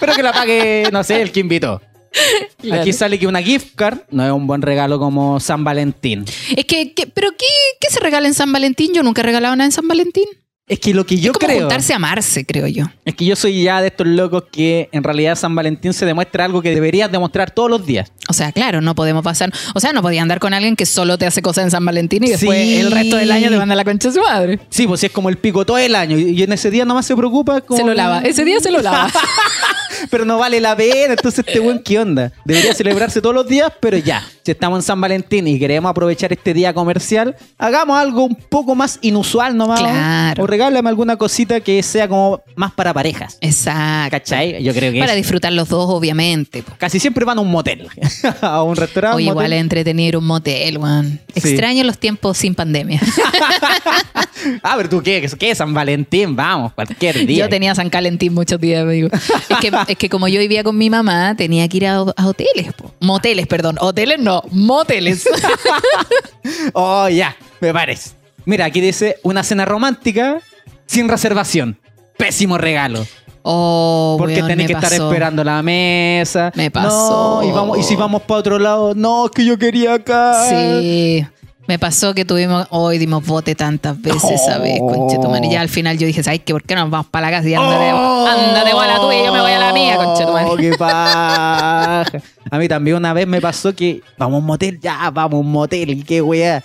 Speaker 4: Pero que la pague, no sé, el que invitó.
Speaker 2: Claro.
Speaker 4: Aquí sale que una gift card no es un buen regalo como San Valentín.
Speaker 2: Es que, que- ¿pero qué, qué se regala en San Valentín? Yo nunca he regalado nada en San Valentín.
Speaker 4: Es que lo que yo
Speaker 2: es como
Speaker 4: creo.
Speaker 2: juntarse a amarse, creo yo.
Speaker 4: Es que yo soy ya de estos locos que en realidad San Valentín se demuestra algo que deberías demostrar todos los días.
Speaker 2: O sea, claro, no podemos pasar. O sea, no podía andar con alguien que solo te hace cosas en San Valentín y después
Speaker 4: Sí.
Speaker 2: el resto del año te manda la concha de su madre.
Speaker 4: Sí, pues si es como el pico todo el año y en ese día nomás se preocupa. como
Speaker 2: Se lo lava. Ese día se lo lava.
Speaker 4: pero no vale la pena. Entonces, este buen, ¿qué onda? Debería celebrarse todos los días, pero ya. Si estamos en San Valentín y queremos aprovechar este día comercial, hagamos algo un poco más inusual nomás.
Speaker 2: Claro.
Speaker 4: Regálame alguna cosita que sea como más para parejas.
Speaker 2: Exacto.
Speaker 4: ¿Cachai? Yo creo que
Speaker 2: Para
Speaker 4: es-
Speaker 2: disfrutar los dos, obviamente. po.
Speaker 4: casi siempre van a un motel. a un restaurante.
Speaker 2: Oye,
Speaker 4: un
Speaker 2: igual
Speaker 4: motel.
Speaker 2: es entretenido un motel, weón.
Speaker 4: Sí.
Speaker 2: Extraño los tiempos sin pandemia.
Speaker 4: ah, pero tú qué, ¿qué? San Valentín, vamos, cualquier día.
Speaker 2: Yo tenía San Calentín muchos días, me digo. Es que, es que como yo vivía con mi mamá, tenía que ir a, a hoteles. po. Moteles, perdón. Hoteles no, moteles.
Speaker 4: Oh, ya, me parece. Mira, aquí dice una cena romántica sin reservación. Pésimo regalo.
Speaker 2: Oh,
Speaker 4: Porque
Speaker 2: weón,
Speaker 4: tenés
Speaker 2: me
Speaker 4: que estar esperando la mesa.
Speaker 2: Me pasó.
Speaker 4: No, y, vamos, y si vamos para otro lado, no, es que yo quería acá.
Speaker 2: Sí. Me pasó que tuvimos, hoy dimos bote tantas veces, ¿sabes?
Speaker 4: Oh.
Speaker 2: Conchetumare. Ya al final yo dije, ¿sabes qué? ¿Por qué no nos vamos para la casa y ándate,
Speaker 4: Oh.
Speaker 2: ándate a la tuya y yo me voy a la mía, conchetumare?
Speaker 4: Oh, qué paja. A mí también una vez me pasó que vamos a un motel, ya, vamos a un motel, y qué weá.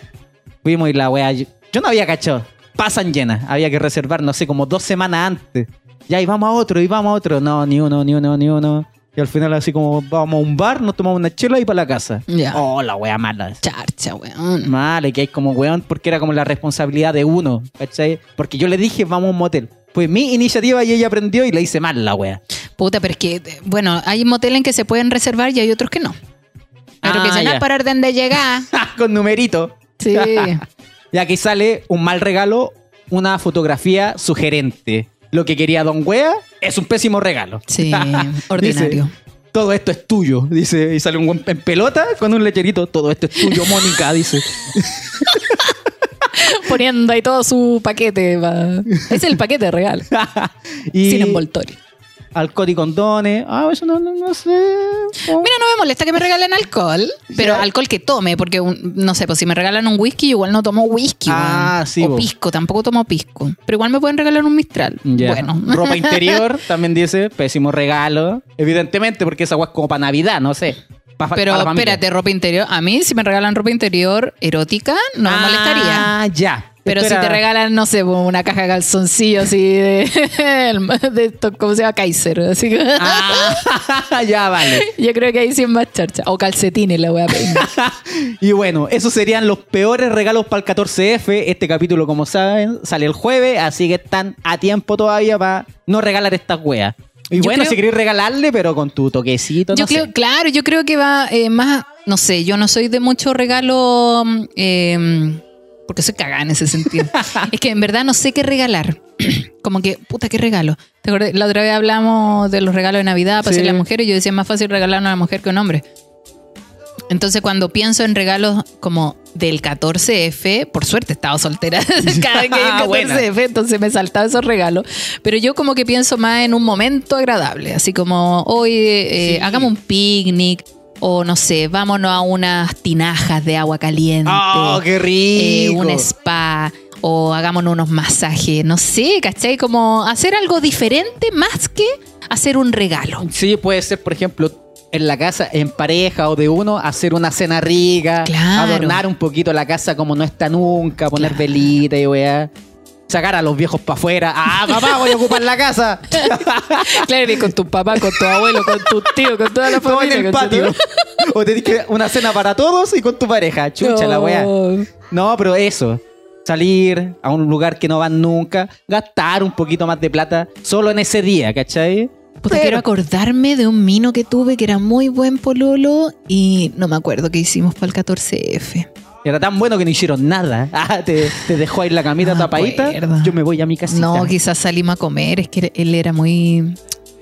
Speaker 4: Fuimos y la weá, yo, no había cachado. Pasan llenas, había que reservar, no sé, como dos semanas antes. Ya, y vamos a otro, y vamos a otro. No, ni uno, ni uno, ni uno. Y al final así como vamos a un bar, nos tomamos una chela y para la casa.
Speaker 2: Ya.
Speaker 4: Oh, la weá mala.
Speaker 2: Charcha, weón.
Speaker 4: Mal, y que hay como weón, porque era como la responsabilidad de uno, ¿cachai? Porque yo le dije, vamos a un motel. Pues mi iniciativa y ella aprendió y le hice mal la wea.
Speaker 2: Puta, pero es que, eh, bueno, hay moteles en que se pueden reservar y hay otros que no. Pero
Speaker 4: Ah,
Speaker 2: que se
Speaker 4: ya.
Speaker 2: no por orden de llegar.
Speaker 4: Con numerito.
Speaker 2: Sí.
Speaker 4: Y aquí sale un mal regalo, una fotografía sugerente. Lo que quería Don Wea es un pésimo regalo.
Speaker 2: Sí,
Speaker 4: Dice,
Speaker 2: ordinario.
Speaker 4: todo esto es tuyo, dice. Y sale un buen en pelota con un lecherito. Todo esto es tuyo, Mónica, dice.
Speaker 2: Poniendo ahí todo su paquete. pa- Es el paquete real.
Speaker 4: y
Speaker 2: Sin envoltorio.
Speaker 4: Alcohol y condones. Ah, eso no, no, no sé. Oh.
Speaker 2: Mira, no me molesta que me regalen alcohol, pero alcohol que tome, porque un- no sé, pues si me regalan un whisky, yo igual no tomo whisky.
Speaker 4: Ah, sí,
Speaker 2: O
Speaker 4: vos.
Speaker 2: pisco, tampoco tomo pisco. Pero igual me pueden regalar un mistral.
Speaker 4: Ya.
Speaker 2: Bueno.
Speaker 4: Ropa interior también dice, pésimo regalo. Evidentemente, porque esa agua es como para Navidad, no sé. Pa-
Speaker 2: Pero
Speaker 4: pa
Speaker 2: espérate, ropa interior. A mí, si me regalan ropa interior erótica, no me
Speaker 4: Ah,
Speaker 2: molestaría.
Speaker 4: ya.
Speaker 2: Pero si te regalan, no sé, una caja de calzoncillos así de, de esto, ¿cómo se llama? Kaiser. Así que
Speaker 4: Ah, ya, vale.
Speaker 2: yo creo que ahí sí es más charcha. O calcetines la voy a pedir.
Speaker 4: Y bueno, esos serían los peores regalos para el 14F. Este capítulo, como saben, sale el jueves, así que están a tiempo todavía para no regalar estas weas. Y
Speaker 2: Yo
Speaker 4: bueno,
Speaker 2: creo-
Speaker 4: si queréis regalarle, pero con tu toquecito,
Speaker 2: Yo
Speaker 4: no
Speaker 2: creo,
Speaker 4: sé.
Speaker 2: claro, yo creo que va eh, más, no sé, yo no soy de mucho regalo, eh, porque soy cagada en ese sentido. es que en verdad no sé qué regalar. Como que, puta, qué regalo. ¿Te acuerdas? La otra vez hablamos de los regalos de Navidad para
Speaker 4: Sí.
Speaker 2: hacerle a las mujeres y yo decía, es más fácil regalar a una mujer que a un hombre. Entonces, cuando pienso en regalos como del 14F, por suerte he estado soltera cada vez que hay un
Speaker 4: Buena.
Speaker 2: 14F, entonces me saltaba esos regalos. Pero yo como que pienso más en un momento agradable, así como hoy eh,
Speaker 4: Sí.
Speaker 2: hagamos un picnic o no sé, vámonos a unas tinajas de agua caliente.
Speaker 4: ¡Oh, qué
Speaker 2: eh,
Speaker 4: rico!
Speaker 2: un spa o hagámonos unos masajes, no sé, ¿cachai? Como hacer algo diferente más que hacer un regalo.
Speaker 4: Sí, puede ser, por ejemplo, en la casa, en pareja o de uno, hacer una cena rica,
Speaker 2: Claro.
Speaker 4: adornar un poquito la casa como no está nunca, poner
Speaker 2: Claro.
Speaker 4: velita y weá. Sacar a los viejos para afuera. ¡Ah, papá, voy a ocupar la casa!
Speaker 2: Claro, y con tu papá, con tu abuelo, con tu tío, con toda la
Speaker 4: Todo en
Speaker 2: familia.
Speaker 4: el
Speaker 2: ¿cachai?
Speaker 4: patio. o te que una cena para todos y con tu pareja. Chucha la weá.
Speaker 2: No.
Speaker 4: No, pero eso. Salir a un lugar que no van nunca, gastar un poquito más de plata solo en ese día, ¿cachai?
Speaker 2: Quiero acordarme de un mino que tuve que era muy buen pololo y no me acuerdo qué hicimos para el 14F.
Speaker 4: Era tan bueno que no hicieron nada. Ah, te, te dejó ahí la camita
Speaker 2: No
Speaker 4: tapadita.
Speaker 2: acuerdo.
Speaker 4: Yo me voy a mi casita.
Speaker 2: No, quizás salimos a comer, es que él era muy...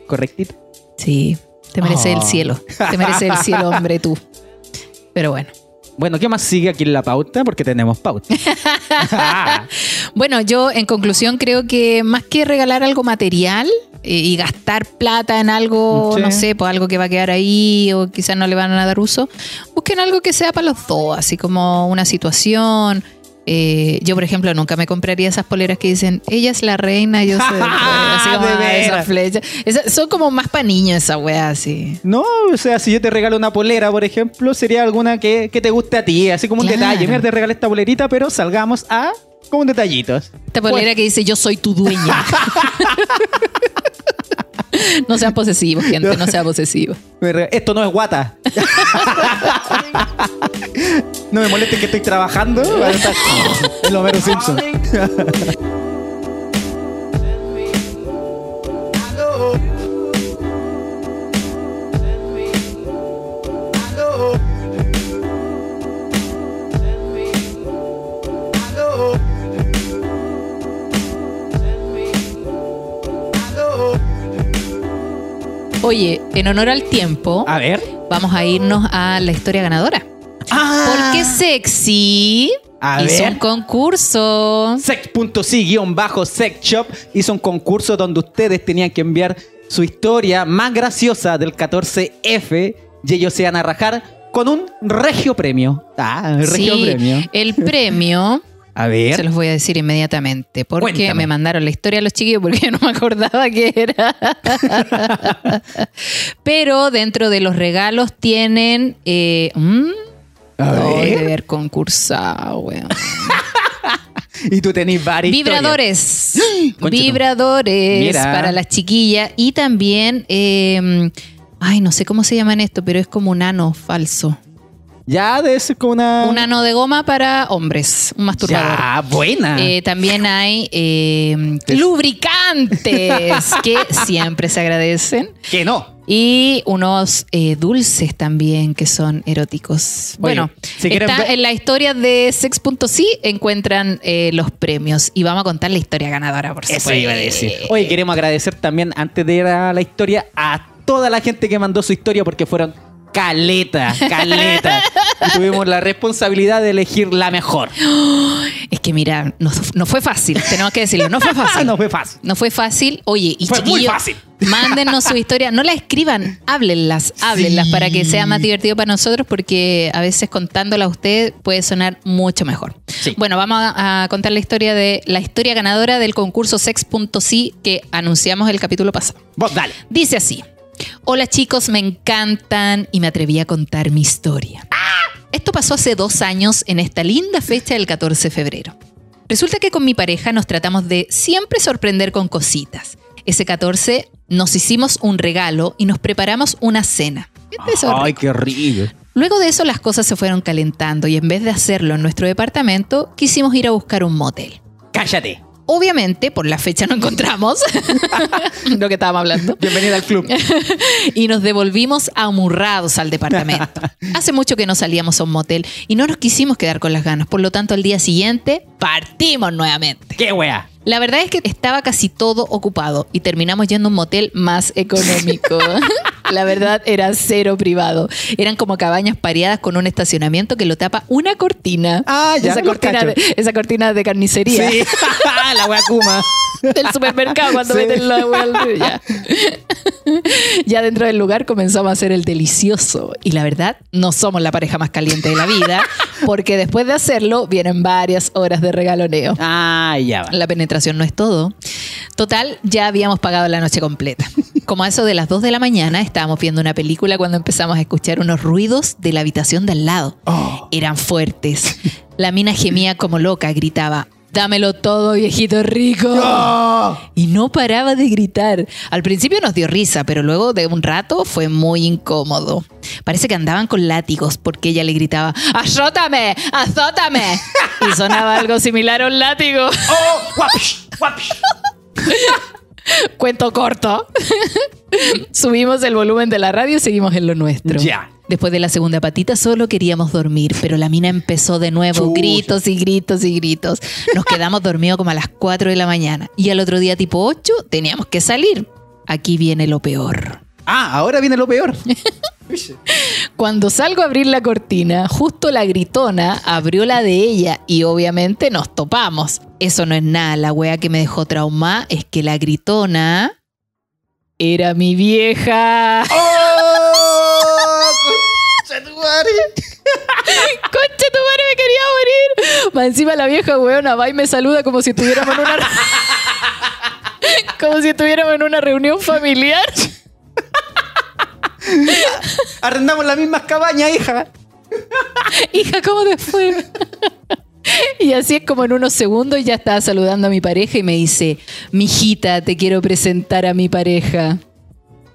Speaker 4: Correctito.
Speaker 2: Sí, te merece
Speaker 4: Oh.
Speaker 2: el cielo. Te merece el cielo, hombre, tú. Pero bueno.
Speaker 4: Bueno, ¿qué más sigue aquí en la pauta? Porque tenemos pauta. Ah,
Speaker 2: Bueno, yo en conclusión creo que más que regalar algo material y gastar plata en algo,
Speaker 4: Sí.
Speaker 2: no sé, pues algo que va a quedar ahí o quizás no le van a dar uso, busquen algo que sea para los dos, así como una situación. Eh, yo, por ejemplo, nunca me compraría esas poleras que dicen, ella es la reina, yo soy el rey", así como ah, son como más para niños esa wea así.
Speaker 4: no, o sea, si yo te regalo una polera, por ejemplo, sería alguna que, que te guste a ti, así como un detalle. Mira, te regalé esta polerita, pero salgamos a como un detallitos.
Speaker 2: Esta polera que dice yo soy tu dueña. no sean posesivos, gente, no sean posesivos.
Speaker 4: Esto no es guata. no me molestes que estoy trabajando. Bueno, está- Es lo Simpson.
Speaker 2: Oye, en honor al tiempo,
Speaker 4: A ver.
Speaker 2: vamos a irnos a la historia ganadora.
Speaker 4: Ah.
Speaker 2: Porque Sexy
Speaker 4: A
Speaker 2: hizo
Speaker 4: ver.
Speaker 2: un concurso.
Speaker 4: Sex.si-sex shop hizo un concurso donde ustedes tenían que enviar su historia más graciosa del 14F y ellos se iban a rajar con un regio premio. Ah, regio
Speaker 2: Sí,
Speaker 4: premio.
Speaker 2: el premio,
Speaker 4: A ver.
Speaker 2: se los voy a decir inmediatamente, porque
Speaker 4: Cuéntame.
Speaker 2: me mandaron la historia a los chiquillos porque yo no me acordaba qué era. Pero dentro de los regalos tienen... Eh, mm,
Speaker 4: A ver.
Speaker 2: de haber concursado, weón.
Speaker 4: Y tú tenés historias.
Speaker 2: Vibradores. Vibradores
Speaker 4: Mira.
Speaker 2: para las chiquillas. Y también, eh, ay, no sé cómo se llaman esto, pero es como un ano falso.
Speaker 4: Ya debe ser como una.
Speaker 2: Un ano de goma para hombres, un masturbador.
Speaker 4: Ya, buena.
Speaker 2: Eh, también hay eh, lubricantes que siempre se agradecen.
Speaker 4: que no.
Speaker 2: Y unos eh, dulces también que son eróticos. bueno,
Speaker 4: si
Speaker 2: está
Speaker 4: ver-
Speaker 2: en la historia de Sex.si encuentran eh, los premios y vamos a contar la historia ganadora, por supuesto.
Speaker 4: Eso iba a decir. Oye, queremos agradecer también, antes de ir a la historia, a toda la gente que mandó su historia porque fueron caleta, caleta. y tuvimos la responsabilidad de elegir la mejor.
Speaker 2: Es que mira, no, no fue fácil, tenemos que decirlo, no fue fácil.
Speaker 4: no fue fácil.
Speaker 2: No fue fácil. Oye, y
Speaker 4: Fue muy
Speaker 2: chiquillos,
Speaker 4: fácil.
Speaker 2: mándennos su historia. No la escriban, háblenlas, háblenlas
Speaker 4: Sí.
Speaker 2: para que sea más divertido para nosotros porque a veces contándola a usted puede sonar mucho mejor.
Speaker 4: Sí.
Speaker 2: Bueno, vamos a, a contar la historia de la historia ganadora del concurso Sex.si que anunciamos el capítulo pasado.
Speaker 4: Vos dale.
Speaker 2: Dice así. Hola chicos, me encantan y me atreví a contar mi historia. Esto pasó hace dos años en esta linda fecha del 14 de febrero. Resulta que con mi pareja nos tratamos de siempre sorprender con cositas. Ese 14 nos hicimos un regalo y nos preparamos una cena.
Speaker 4: Ay,
Speaker 2: rico.
Speaker 4: qué rico.
Speaker 2: Luego de eso las cosas se fueron calentando y en vez de hacerlo en nuestro departamento, quisimos ir a buscar un motel.
Speaker 4: Cállate.
Speaker 2: Obviamente, por la fecha no encontramos lo que estábamos hablando.
Speaker 4: Bienvenida al club.
Speaker 2: y nos devolvimos amurrados al departamento. Hace mucho que no salíamos a un motel y no nos quisimos quedar con las ganas. Por lo tanto, al día siguiente partimos nuevamente.
Speaker 4: qué wea.
Speaker 2: La verdad es que estaba casi todo ocupado y terminamos yendo a un motel más económico. La verdad era cero privado. Eran como cabañas pareadas con un estacionamiento que lo tapa una cortina.
Speaker 4: Ah, ya,
Speaker 2: Esa cortina, de, esa cortina de carnicería
Speaker 4: Sí. la wea Kuma.
Speaker 2: del supermercado cuando
Speaker 4: Sí.
Speaker 2: meten la hueá al río, ya. ya dentro del lugar comenzamos a hacer el delicioso. Y la verdad, no somos la pareja más caliente de la vida, porque después de hacerlo vienen varias horas de regaloneo.
Speaker 4: Ah, ya va.
Speaker 2: La penetración no es todo. Total, ya habíamos pagado la noche completa. Como a eso de las 2 de la mañana, estábamos viendo una película cuando empezamos a escuchar unos ruidos de la habitación de al lado.
Speaker 4: Oh.
Speaker 2: Eran fuertes. La mina gemía como loca, gritaba, dámelo todo, viejito rico.
Speaker 4: Oh.
Speaker 2: Y no paraba de gritar. Al principio nos dio risa, pero luego de un rato fue muy incómodo. Parece que andaban con látigos porque ella le gritaba, ¡azótame! ¡azótame! Y sonaba algo similar a un látigo.
Speaker 4: Oh, guapish, guapish.
Speaker 2: Cuento corto. Subimos el volumen de la radio y seguimos en lo nuestro.
Speaker 4: Ya.
Speaker 2: Después de la segunda patita solo queríamos dormir, pero la mina empezó de nuevo,
Speaker 4: Chucha.
Speaker 2: gritos y gritos y gritos. Nos quedamos dormidos como a las 4 de la mañana y al otro día tipo 8 teníamos que salir. Aquí viene lo peor.
Speaker 4: Ah, ahora viene lo peor.
Speaker 2: Cuando salgo a abrir la cortina, justo la gritona abrió la de ella y obviamente nos topamos. Eso no es nada, la wea que me dejó trauma es que la gritona era mi vieja.
Speaker 4: ¡Oh! concha tu madre.
Speaker 2: Concha, tu madre me quería morir. Más encima la vieja weona va y me saluda como si estuviéramos en una. como si estuviéramos en una reunión familiar.
Speaker 4: Arrendamos las mismas cabañas, hija.
Speaker 2: Hija, ¿cómo te fue? Y así es como en unos segundos ya estaba saludando a mi pareja y me dice, mijita, te quiero presentar a mi pareja.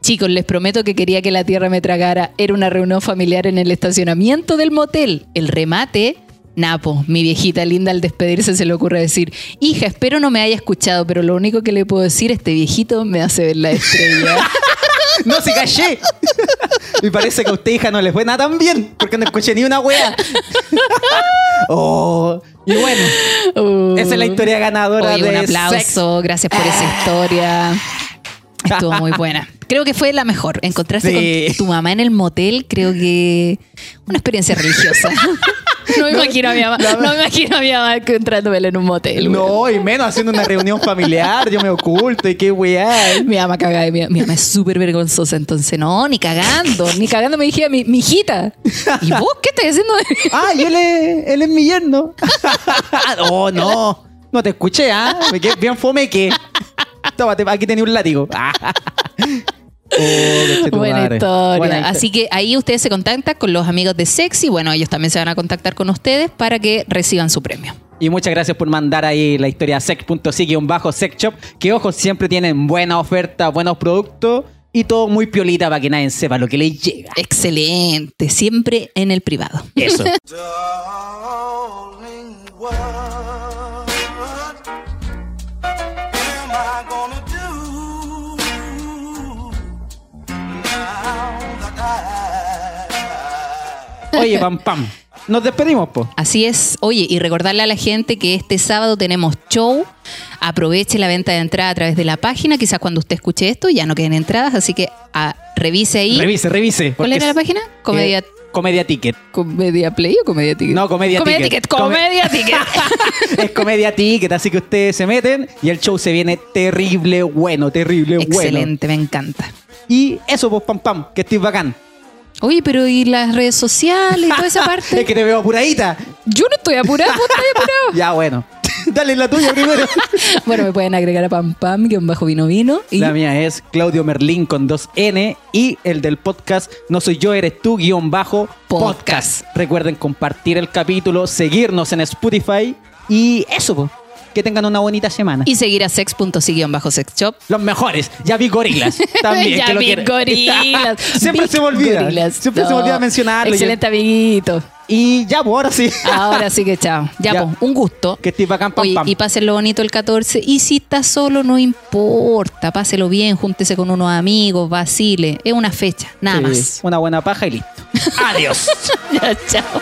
Speaker 2: Chicos, les prometo que quería que la tierra me tragara. Era una reunión familiar en el estacionamiento del motel. El remate, Napo, mi viejita linda al despedirse se le ocurre decir, hija, espero no me haya escuchado, pero lo único que le puedo decir, este viejito me hace ver la estrella.
Speaker 4: No se callé. Y parece que a usted, hija, no le fue nada tan bien, porque no escuché ni una wea. oh, y bueno,
Speaker 2: Uh.
Speaker 4: esa es la historia ganadora de
Speaker 2: un aplauso, gracias por esa historia. Estuvo muy buena. Creo que fue la mejor. Encontrarse
Speaker 4: Sí.
Speaker 2: con tu mamá en el motel, creo que una experiencia religiosa. No me imagino a mi mamá, no me imagino a mi mamá encontrándome en un motel.
Speaker 4: No, y menos haciendo una reunión familiar, yo me oculto y qué weá.
Speaker 2: Mi mamá caga de mi, mi mamá es súper vergonzosa, entonces no, ni cagando, ni cagando me dije mi, mi hijita. ¿Y vos qué estás haciendo?
Speaker 4: Ah, y él es, él es mi yerno. oh, no. No te escuché, ¿ah? Bien fome que. Tómate, aquí tenía un látigo. Oh,
Speaker 2: Buena historia.
Speaker 4: Buena.
Speaker 2: Así que ahí ustedes se contactan con los amigos de Sexy. Bueno, ellos también se van a contactar con ustedes para que reciban su premio.
Speaker 4: Y muchas gracias por mandar ahí la historia a sec.si-bajo sexshop. Que ojo, siempre tienen buena oferta, buenos productos y todo muy piolita para que nadie sepa lo que les llega.
Speaker 2: Excelente. Siempre en el privado.
Speaker 4: Eso. Oye, pam, pam. Nos despedimos, po.
Speaker 2: Así es. Oye, y recordarle a la gente que este sábado tenemos show. Aproveche la venta de entrada a través de la página. Quizás cuando usted escuche esto ya no queden entradas, así que ah, revise ahí.
Speaker 4: Revise, revise.
Speaker 2: ¿Cuál era la página? Comedia,
Speaker 4: eh, Comedia Ticket.
Speaker 2: ¿Comedia Play o Comedia Ticket?
Speaker 4: No, Comedia
Speaker 2: Comedia
Speaker 4: Ticket.
Speaker 2: Ticket. Comedia Ticket.
Speaker 4: es Comedia Ticket, así que ustedes se meten y el show se viene terrible bueno, terrible bueno.
Speaker 2: Excelente, me encanta.
Speaker 4: Y eso, pues, pam, pam, que estés bacán.
Speaker 2: Oye, pero ¿y las redes sociales y toda esa parte?
Speaker 4: es que te veo apuradita.
Speaker 2: Yo no estoy apurado, vos estás apurado.
Speaker 4: Ya, bueno. Dale la tuya primero.
Speaker 2: bueno, me pueden agregar a Pam Pam, guion bajo vino vino. Y
Speaker 4: La mía es Claudio Merlín con dos N y el del podcast No soy yo, eres tú, guion bajo
Speaker 2: Podcast.
Speaker 4: Recuerden compartir el capítulo, seguirnos en Spotify y eso, pues. Que tengan una bonita semana.
Speaker 2: y seguir a sex.si guion bajo sex shop.
Speaker 4: Los mejores. Ya vi gorilas. También.
Speaker 2: ya
Speaker 4: que lo
Speaker 2: vi
Speaker 4: quieren.
Speaker 2: gorilas.
Speaker 4: Siempre
Speaker 2: Big
Speaker 4: se me olvida.
Speaker 2: gorilas.
Speaker 4: Siempre se me olvida mencionarlo.
Speaker 2: Excelente, amiguito.
Speaker 4: Y ya, pues ahora sí.
Speaker 2: Ahora sí que chao. Ya,
Speaker 4: Ya.
Speaker 2: pues, un gusto.
Speaker 4: Que estés bacán, pam,
Speaker 2: Oye,
Speaker 4: pam.
Speaker 2: y pásenlo bonito el 14. Y si está solo, no importa. Páselo bien, júntese con unos amigos, vacile. Es una fecha, nada
Speaker 4: Sí,
Speaker 2: más.
Speaker 4: Una buena paja y listo. Adiós.
Speaker 2: ya, chao.